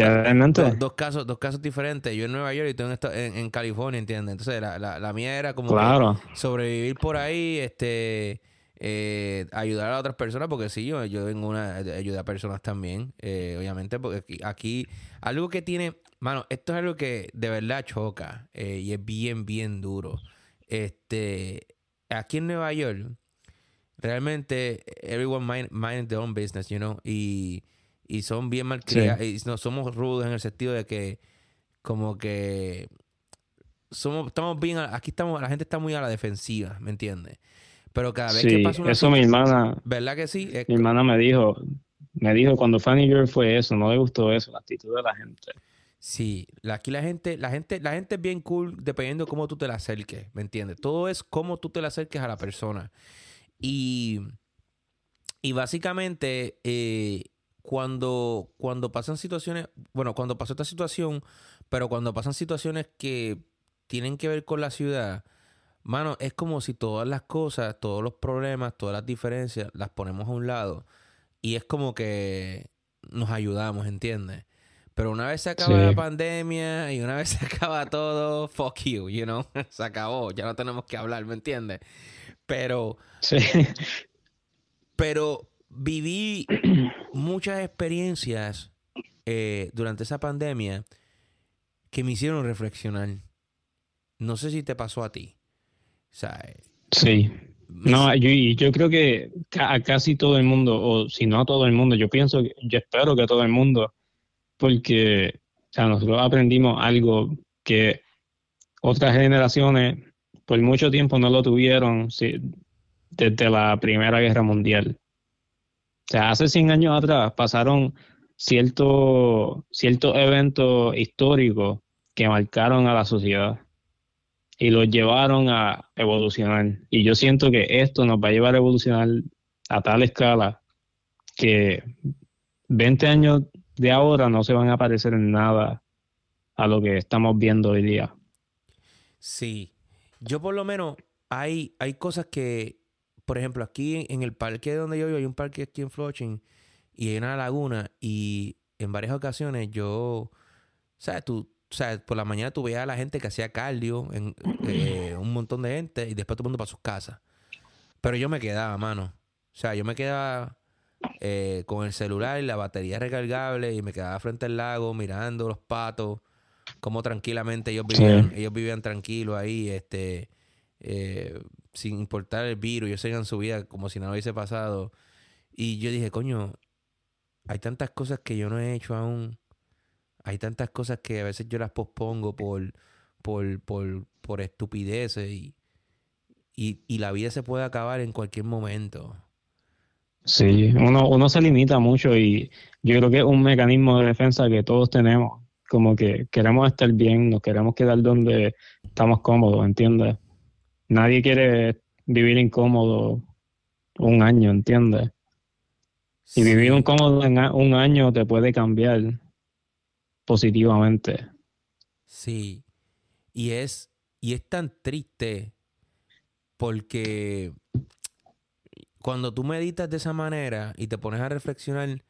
Speaker 1: dos- dos casos, dos casos diferentes. Yo en Nueva York y tú en, esta- en, en California, ¿entiendes? Entonces la, la, la mía era como
Speaker 2: Claro.
Speaker 1: sobrevivir por ahí, este, eh, ayudar a otras personas, porque sí, yo, yo vengo una ayuda a personas también, eh, obviamente, porque aquí, aquí algo que tiene, mano, esto es algo que de verdad choca eh, y es bien, bien duro. Este, aquí en Nueva York, realmente everyone mind, mind their own business, you know, y, y son bien malcriados, y no somos rudos en el sentido de que como que somos estamos bien a- aquí estamos la gente está muy a la defensiva, ¿me entiendes? Pero cada vez que
Speaker 2: Sí,
Speaker 1: pasa una
Speaker 2: eso mi hermana,
Speaker 1: ¿verdad que sí? Es
Speaker 2: mi hermana me dijo, me dijo cuando New York fue eso, no le gustó eso, la actitud de la gente.
Speaker 1: Sí, aquí la gente, la gente, la gente es bien cool dependiendo de cómo tú te la acerques, ¿me entiendes? Todo es cómo tú te la acerques a la persona. Y, y básicamente, eh, cuando, cuando pasan situaciones, bueno, cuando pasó esta situación, pero cuando pasan situaciones que tienen que ver con la ciudad, mano, es como si todas las cosas, todos los problemas, todas las diferencias, las ponemos a un lado. Y es como que nos ayudamos, ¿entiendes? Pero una vez se acaba
Speaker 2: Sí.
Speaker 1: la pandemia y una vez se acaba todo, fuck you, you know? Se acabó, ya no tenemos que hablar, ¿me entiendes? Pero,
Speaker 2: Sí,
Speaker 1: pero viví muchas experiencias eh, durante esa pandemia que me hicieron reflexionar. No sé si te pasó a ti. O sea, eh,
Speaker 2: sí. No, yo, yo creo que a casi todo el mundo, o si no a todo el mundo, yo pienso, yo espero que todo el mundo, porque o nosotros aprendimos algo que otras generaciones por mucho tiempo no lo tuvieron sí, desde la Primera Guerra Mundial. O sea, hace 100 años atrás pasaron ciertos eventos históricos que marcaron a la sociedad y los llevaron a evolucionar. Y yo siento que esto nos va a llevar a evolucionar a tal escala que 20 años de ahora no se van a parecer en nada a lo que estamos viendo hoy día.
Speaker 1: Sí. Yo por lo menos hay, hay cosas que, por ejemplo, aquí en, el parque donde yo vivo, hay un parque aquí en Flushing y hay una laguna y en varias ocasiones yo, ¿sabes? Tú, ¿sabes? Por la mañana tú veías a la gente que hacía cardio, en, eh, un montón de gente y después todo el mundo para sus casas. Pero yo me quedaba, mano. O sea, yo me quedaba eh, con el celular y la batería recargable y me quedaba frente al lago mirando los patos, como tranquilamente ellos
Speaker 2: Sí.
Speaker 1: vivían, ellos vivían tranquilos ahí, este, eh, sin importar el virus, ellos seguían su vida como si nada hubiese pasado. Y yo dije, coño, hay tantas cosas que yo no he hecho aún. Hay tantas cosas que a veces yo las pospongo por, por, por, por estupideces y, y, y la vida se puede acabar en cualquier momento.
Speaker 2: Sí, uno, uno se limita mucho y yo creo que es un mecanismo de defensa que todos tenemos. Como que queremos estar bien, nos queremos quedar donde estamos cómodos, ¿entiendes? Nadie quiere vivir incómodo un año, ¿entiendes? Y vivir incómodo en un año te puede cambiar positivamente.
Speaker 1: Sí. Y es, y es tan triste porque cuando tú meditas de esa manera y te pones a reflexionar,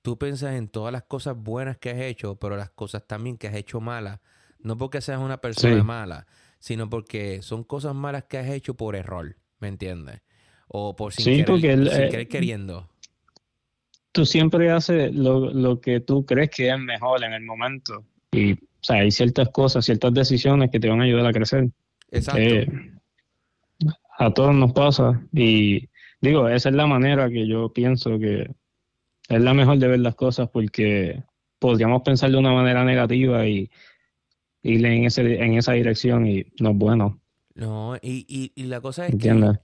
Speaker 1: tú piensas en todas las cosas buenas que has hecho, pero las cosas también que has hecho malas. No porque seas una persona
Speaker 2: Sí.
Speaker 1: mala, sino porque son cosas malas que has hecho por error, ¿me entiendes? O por sin,
Speaker 2: Sí,
Speaker 1: querer,
Speaker 2: porque el,
Speaker 1: sin
Speaker 2: eh,
Speaker 1: querer queriendo.
Speaker 2: tú siempre haces lo, lo que tú crees que es mejor en el momento. Y, o sea, hay ciertas cosas, ciertas decisiones que te van a ayudar a crecer.
Speaker 1: Exacto.
Speaker 2: Eh, a todos nos pasa. Y digo, esa es la manera que yo pienso que es la mejor de ver las cosas porque podríamos pensar de una manera negativa y ir en, ese, en esa dirección y no es bueno,
Speaker 1: No, y, y, y la cosa es que,
Speaker 2: ¿entiendes?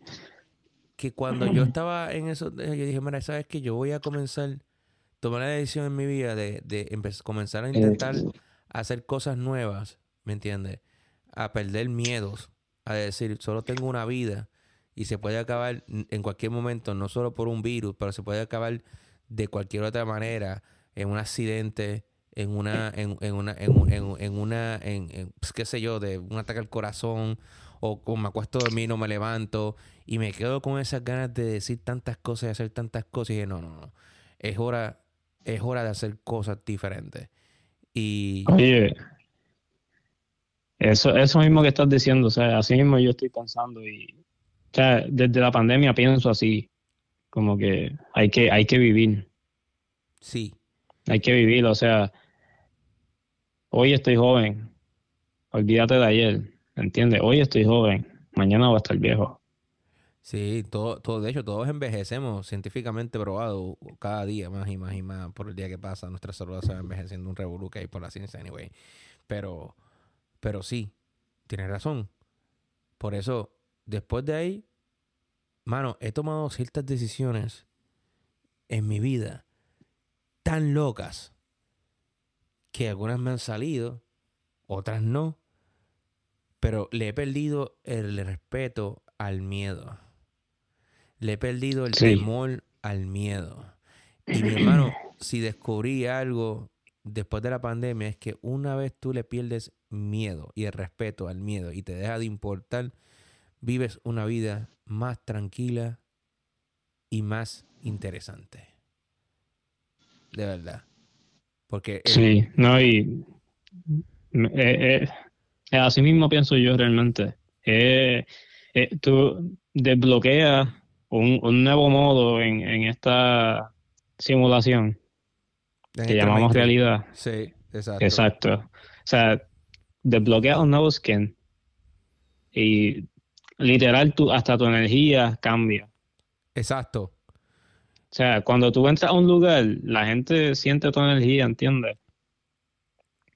Speaker 1: que cuando yo estaba en eso, eh, yo dije, mira, ¿sabes qué? Yo voy a comenzar, tomar la decisión en mi vida de, de empe- comenzar a intentar hacer cosas nuevas, ¿me entiendes? A perder miedos, a decir, solo tengo una vida y se puede acabar en cualquier momento, no solo por un virus, pero se puede acabar de cualquier otra manera, en un accidente, en una, en, en una, en, en, en una, en, en, pues, qué sé yo, de un ataque al corazón, o, o me acuesto a dormir, no me levanto, y me quedo con esas ganas de decir tantas cosas y hacer tantas cosas, y dije, no, no, no, es hora, es hora de hacer cosas diferentes. Y
Speaker 2: Oye, eso, eso mismo que estás diciendo, o sea, así mismo yo estoy pensando y, o sea, desde la pandemia pienso así, como que hay que, hay que vivir,
Speaker 1: sí,
Speaker 2: hay que vivir, o sea, hoy estoy joven, olvídate de ayer, ¿entiendes? Hoy estoy joven, mañana voy a estar viejo.
Speaker 1: sí, todo, todo, de hecho, todos envejecemos, científicamente probado, cada día más y más y más por el día que pasa, nuestra salud se va envejeciendo un revolú que hay por la ciencia, anyway. Pero, pero sí, tienes razón. Por eso, después de ahí, mano, he tomado ciertas decisiones en mi vida tan locas que algunas me han salido, otras no, pero le he perdido el respeto al miedo. Le he perdido el
Speaker 2: Sí.
Speaker 1: temor al miedo. Y mi hermano, si descubrí algo después de la pandemia es que una vez tú le pierdes miedo y el respeto al miedo y te deja de importar, vives una vida más tranquila y más interesante. De verdad. Porque
Speaker 2: Sí, no, y eh, eh, así mismo pienso yo realmente. Eh, eh, tú desbloqueas un, un nuevo modo en, en esta simulación
Speaker 1: en
Speaker 2: que llamamos realidad.
Speaker 1: Sí, exacto.
Speaker 2: Exacto. O sea, desbloqueas un nuevo skin y literal tu, hasta tu energía cambia.
Speaker 1: Exacto.
Speaker 2: O sea, cuando tú entras a un lugar, la gente siente tu energía, ¿entiendes?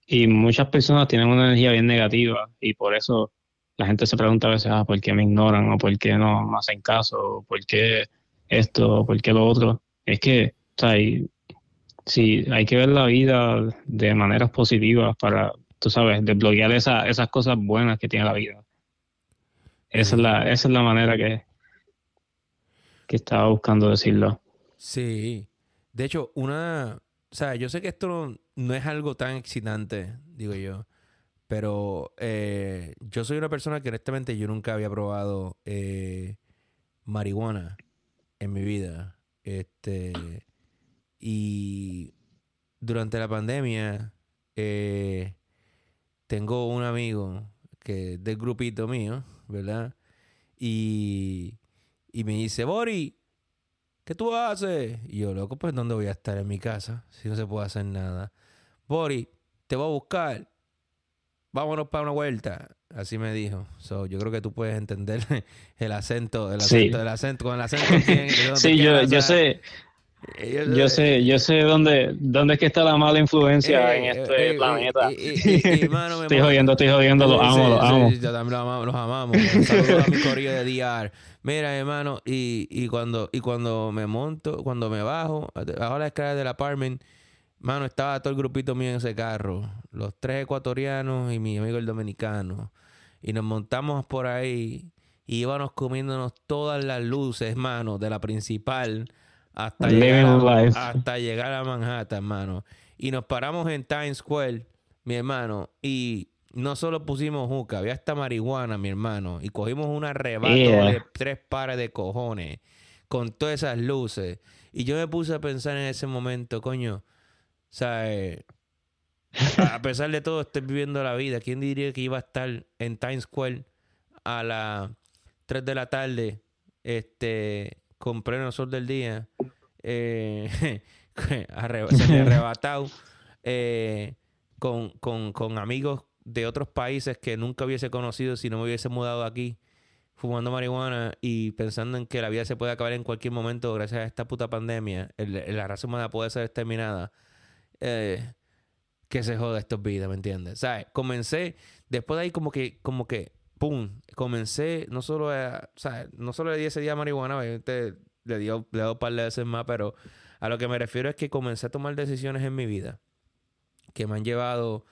Speaker 2: Y muchas personas tienen una energía bien negativa y por eso la gente se pregunta a veces, ah, ¿por qué me ignoran? ¿O por qué no me hacen caso? ¿O por qué esto? ¿O por qué lo otro? Es que, o sea, hay, sí, hay que ver la vida de maneras positivas para, tú sabes, desbloquear esa, esas cosas buenas que tiene la vida. Esa es la, esa es la manera que, que estaba buscando decirlo.
Speaker 1: Sí. De hecho, una... O sea, yo sé que esto no, es algo tan excitante, digo yo. Pero eh, yo soy una persona que honestamente yo nunca había probado eh, marihuana en mi vida. Este... Y durante la pandemia eh, tengo un amigo que es del grupito mío, ¿verdad? Y, y me dice, Bori, ¿qué tú haces? Y yo, loco, pues ¿dónde voy a estar en mi casa? Si no se puede hacer nada. Bori, te voy a buscar. Vámonos para una vuelta. Así me dijo. So, yo creo que tú puedes entender el acento, el
Speaker 2: Sí.
Speaker 1: acento, el acento, con el acento dónde
Speaker 2: Sí, yo, yo sé, Yo sé, yo sé dónde, dónde es que está la mala influencia
Speaker 1: eh,
Speaker 2: en este
Speaker 1: eh, eh,
Speaker 2: planeta.
Speaker 1: eh, mano,
Speaker 2: Estoy jodiendo, estoy jodiendo, los
Speaker 1: Sí,
Speaker 2: amo, los amo.
Speaker 1: yo también los amamos, los amamos. Un saludo a mi corillo de DR. Mira, hermano, y, y cuando y cuando me monto, cuando me bajo, bajo la escalera del apartment, mano, estaba todo el grupito mío en ese carro. Los tres ecuatorianos y mi amigo el dominicano. Y nos montamos por ahí y íbamos comiéndonos todas las luces, mano, de la principal hasta llegar, a, hasta llegar a Manhattan, mano. Y nos paramos en Times Square, mi hermano, y no solo pusimos juca, había hasta marihuana, mi hermano, y cogimos un arrebato
Speaker 2: Yeah.
Speaker 1: de tres pares de cojones. con todas esas luces. Y yo me puse a pensar en ese momento, coño, ¿sabes? A pesar de todo, estoy viviendo la vida. ¿Quién diría que iba a estar en Times Square a las 3 de la tarde, este, con pleno sol del día, eh, arrebatado, eh, con, con, con amigos de otros países que nunca hubiese conocido si no me hubiese mudado aquí, fumando marihuana y pensando en que la vida se puede acabar en cualquier momento gracias a esta puta pandemia, la raza humana puede ser exterminada, eh, que se joda estos vidas, ¿me entiendes? ¿Sabes? Comencé, después de ahí como que, como que, pum, comencé, no solo a, o no solo le di ese día marihuana, obviamente le dio, le dio un par de veces más, pero a lo que me refiero es que comencé a tomar decisiones en mi vida que me han llevado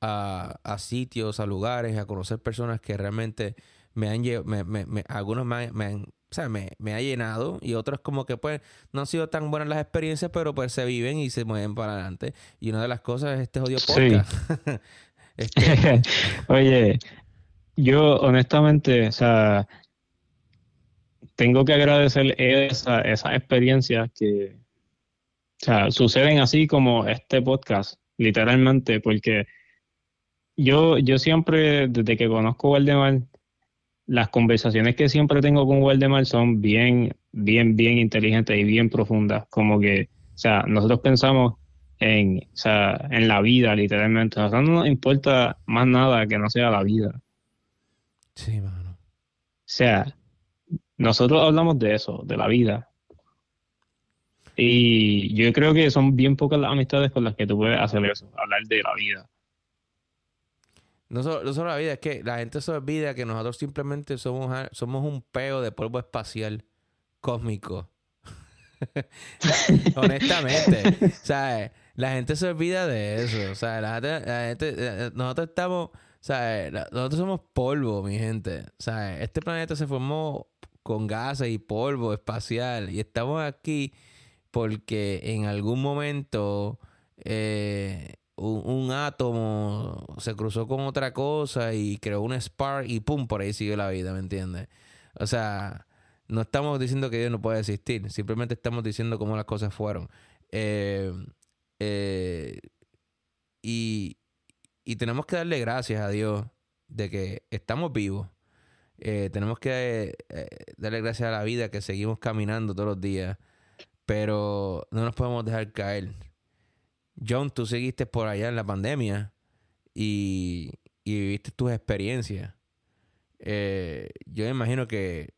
Speaker 1: a, sitios, a lugares, a conocer personas que realmente me han llevado, me, algunos me, me han, o sea, me, ha llenado y otros como que pues no han sido tan buenas las experiencias, pero pues se viven y se mueven para adelante. Y una de las cosas es este odio podcast.
Speaker 2: Este, Oye, yo honestamente, o sea, tengo que agradecer esa, esa experiencia que, o sea, suceden así como este podcast, literalmente, porque yo, yo siempre, desde que conozco Waldemar, las conversaciones que siempre tengo con Waldemar son bien, bien, bien inteligentes y bien profundas. Como que, o sea, nosotros pensamos en, o sea, en la vida, literalmente. O sea, no nos importa más nada que no sea la vida.
Speaker 1: Sí, mano. O
Speaker 2: sea, nosotros hablamos de eso, de la vida. Y yo creo que son bien pocas las amistades con las que tú puedes hacer eso, hablar de la vida.
Speaker 1: No solo, la vida, es que la gente se olvida que nosotros simplemente somos, somos un peo de polvo espacial cósmico. Honestamente. sea, la gente se olvida de eso. O sea, la gente, eh, nosotros estamos, nosotros somos polvo, mi gente. Sea, este planeta se formó con gases y polvo espacial y estamos aquí porque en algún momento eh, un, átomo se cruzó con otra cosa y creó un spark y pum, por ahí sigue la vida, ¿me entiendes? O sea, no estamos diciendo que Dios no puede existir, simplemente estamos diciendo cómo las cosas fueron. Eh, eh, y, y tenemos que darle gracias a Dios de que estamos vivos. Eh, tenemos que darle gracias a la vida que seguimos caminando todos los días, pero no nos podemos dejar caer. John, tú seguiste por allá en la pandemia y, viviste tus experiencias. Eh, yo imagino que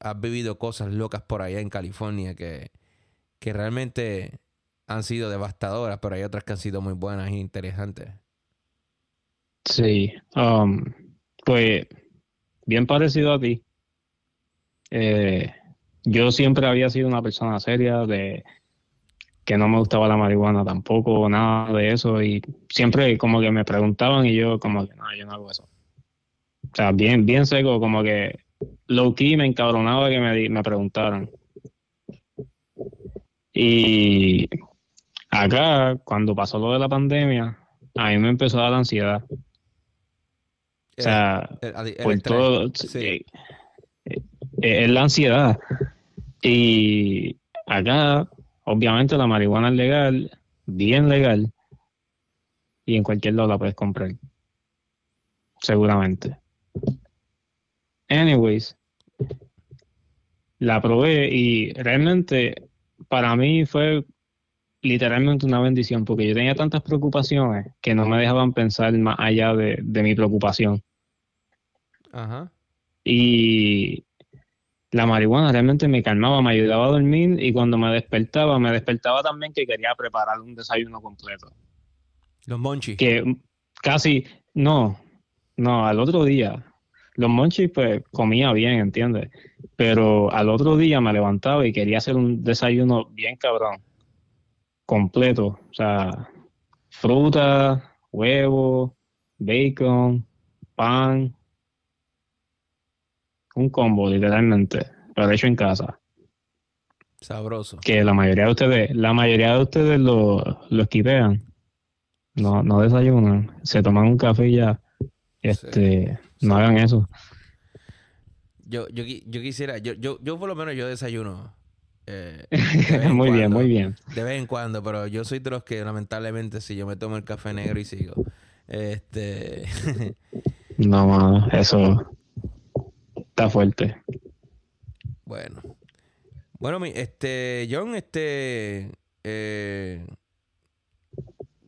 Speaker 1: has vivido cosas locas por allá en California que, que realmente han sido devastadoras, pero hay otras que han sido muy buenas e interesantes.
Speaker 2: Sí, um, pues bien parecido a ti. Eh, yo siempre había sido una persona seria de que no me gustaba la marihuana tampoco, nada de eso. Y siempre como que me preguntaban y yo como que no, yo no hago eso. O sea, bien, bien seco, como que low key me encabronaba que me, me preguntaran. Y acá, cuando pasó lo de la pandemia, a mí me empezó a dar ansiedad. O sea, por todo. Sí. Eh, es la ansiedad. Y acá Obviamente la marihuana es legal, bien legal, y en cualquier lado la puedes comprar. Seguramente. Anyways, la probé y realmente para mí fue literalmente una bendición porque yo tenía tantas preocupaciones que no me dejaban pensar más allá de, de mi preocupación.
Speaker 1: Ajá.
Speaker 2: Y la marihuana realmente me calmaba, me ayudaba a dormir y cuando me despertaba, me despertaba también que quería preparar un desayuno completo.
Speaker 1: Los monchis.
Speaker 2: Que casi, no, no, al otro día. Los monchis pues comía bien, ¿entiendes? Pero al otro día me levantaba y quería hacer un desayuno bien cabrón, completo. O sea, fruta, huevo, bacon, pan, un combo, literalmente, pero hecho en casa.
Speaker 1: Sabroso.
Speaker 2: Que la mayoría de ustedes, la mayoría de ustedes lo, lo esquipean. No, no desayunan. Se toman un café y ya. Este, no hagan eso.
Speaker 1: Yo, yo, yo quisiera, yo, yo, yo por lo menos yo desayuno. Eh,
Speaker 2: muy bien, muy bien.
Speaker 1: De vez en cuando, pero yo soy de los que lamentablemente si yo me tomo el café negro y sigo. Este
Speaker 2: No, mano, eso está fuerte.
Speaker 1: Bueno. Bueno, mi, este, John, este, eh,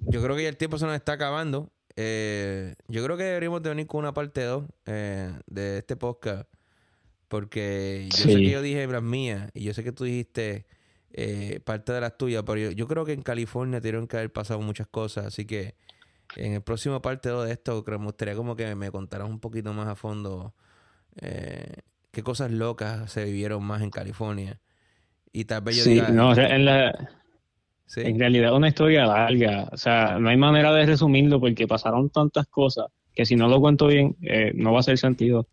Speaker 1: yo creo que ya el tiempo se nos está acabando. Eh, yo creo que deberíamos de venir con una parte 2 de este podcast. Porque yo sé que yo dije las mías y yo sé que tú dijiste eh, parte de las tuyas, pero yo, yo creo que en California tuvieron que haber pasado muchas cosas. Así que en el próximo parte 2 de esto, creo que me gustaría como que me contaras un poquito más a fondo eh, qué cosas locas se vivieron más en California. Y tal vez yo
Speaker 2: Sí,
Speaker 1: diga,
Speaker 2: no, o sea, en, la,
Speaker 1: sí,
Speaker 2: en realidad es una historia larga. O sea, no hay manera de resumirlo porque pasaron tantas cosas que si no lo cuento bien, eh, no va a hacer sentido.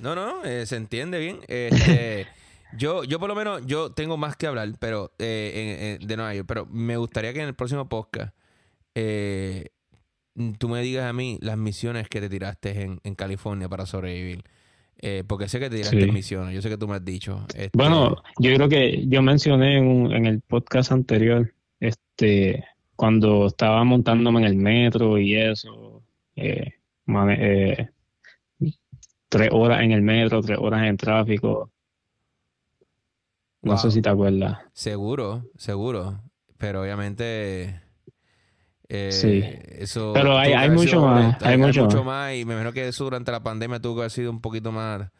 Speaker 1: No, no, eh, se entiende bien. Este, yo, yo por lo menos, yo tengo más que hablar, pero eh, en- en- de Nueva York, pero me gustaría que en el próximo podcast eh, tú me digas a mí las misiones que te tiraste en, en California para sobrevivir. Eh, porque sé que te tiraste
Speaker 2: Sí.
Speaker 1: misiones, yo sé que tú me has dicho. Este,
Speaker 2: Bueno, yo creo que yo mencioné en, un- en el podcast anterior, este, cuando estaba montándome en el metro y eso, eh, eh, tres horas en el metro, tres horas en el tráfico. No
Speaker 1: Wow.
Speaker 2: sé si te acuerdas.
Speaker 1: Seguro, seguro. Pero obviamente. eh,
Speaker 2: Sí.
Speaker 1: Eso.
Speaker 2: Pero hay- hay mucho más, hay mucho
Speaker 1: más. Y me imagino que eso durante la pandemia tuvo que haber sido un poquito más.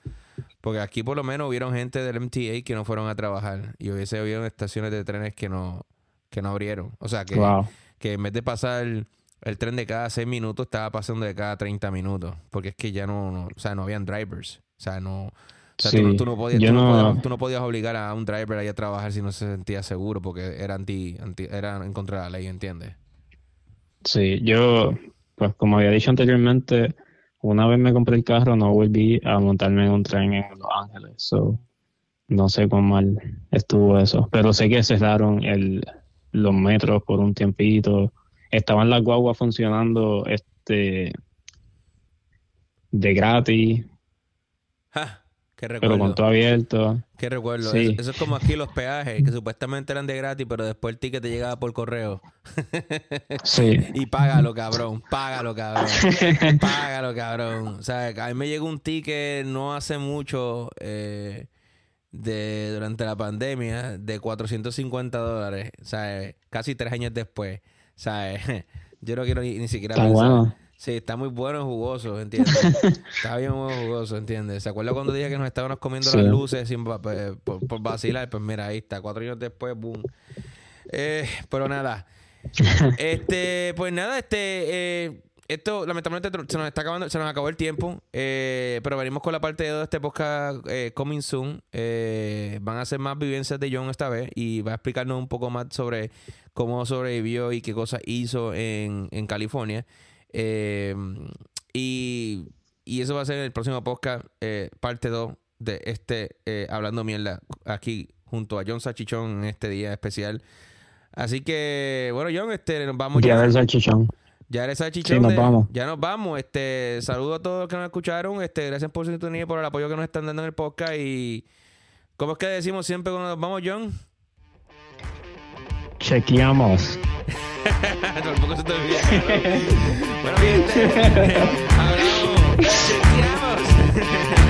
Speaker 1: Porque aquí por lo menos hubieron gente del MTA que no fueron a trabajar. Y hubiese habido estaciones de trenes que no, que no abrieron. O sea, que,
Speaker 2: Wow.
Speaker 1: que en vez de pasar el tren de cada seis minutos, estaba pasando de cada 30 minutos. Porque es que ya no, no- o sea, no habían drivers. O sea, no. O sea,
Speaker 2: Sí,
Speaker 1: tú no podías,
Speaker 2: yo
Speaker 1: tú, no
Speaker 2: no-
Speaker 1: podías, tú no podías obligar a un driver ahí a trabajar si no se sentía seguro porque era anti, anti era en contra de la ley, ¿entiendes?
Speaker 2: Sí, yo, pues como había dicho anteriormente, una vez me compré el carro, no volví a montarme en un tren en Los Ángeles. So, no sé cuán mal estuvo eso, pero sé que cerraron el, los metros por un tiempito. Estaban las guaguas funcionando este de gratis,
Speaker 1: ¡Ja! ¡Qué
Speaker 2: pero
Speaker 1: recuerdo!
Speaker 2: con todo abierto.
Speaker 1: ¡Qué recuerdo!
Speaker 2: Sí.
Speaker 1: Eso, eso es como aquí los peajes, que supuestamente eran de gratis, pero después el ticket te llegaba por correo.
Speaker 2: Sí,
Speaker 1: Y págalo, cabrón. Págalo, cabrón. Págalo, cabrón. O sea, a mí me llegó un ticket no hace mucho, eh, de, durante la pandemia, de 450 dólares. O sea, casi tres años después. O sea, yo no quiero ni, ni siquiera
Speaker 2: está
Speaker 1: pensar.
Speaker 2: bueno.
Speaker 1: Sí, está muy bueno y jugoso, ¿entiendes? está bien jugoso, ¿entiendes? ¿Se acuerda cuando dije que nos estábamos comiendo
Speaker 2: Sí.
Speaker 1: las luces sin, eh, por, por vacilar? Pues mira, ahí está, cuatro años después, boom. Eh, pero nada. Este, pues nada, este, eh, esto lamentablemente se nos está acabando, se nos acabó el tiempo, eh, pero venimos con la parte 2 de este podcast eh, coming soon. Eh, van a ser más vivencias de John esta vez y va a explicarnos un poco más sobre cómo sobrevivió y qué cosas hizo en, en California. Eh, y, y eso va a ser el próximo podcast, eh, parte 2 de este eh, Hablando Mierda, aquí junto a John Sachichón en este día especial. Así que, bueno, John, este, nos vamos ya.
Speaker 2: del salchichón.
Speaker 1: Ya eres salchichón.
Speaker 2: Sí, nos
Speaker 1: de-
Speaker 2: vamos.
Speaker 1: Ya nos vamos. Este, saludo a todos los que nos escucharon. Este, gracias por su sintonía y por el apoyo que nos están dando en el podcast. Y, ¿cómo es que decimos siempre cuando nos vamos, John?
Speaker 2: chequeamos.
Speaker 1: Tampoco se te olvide. Bueno, bien, hablamos. Chequeamos.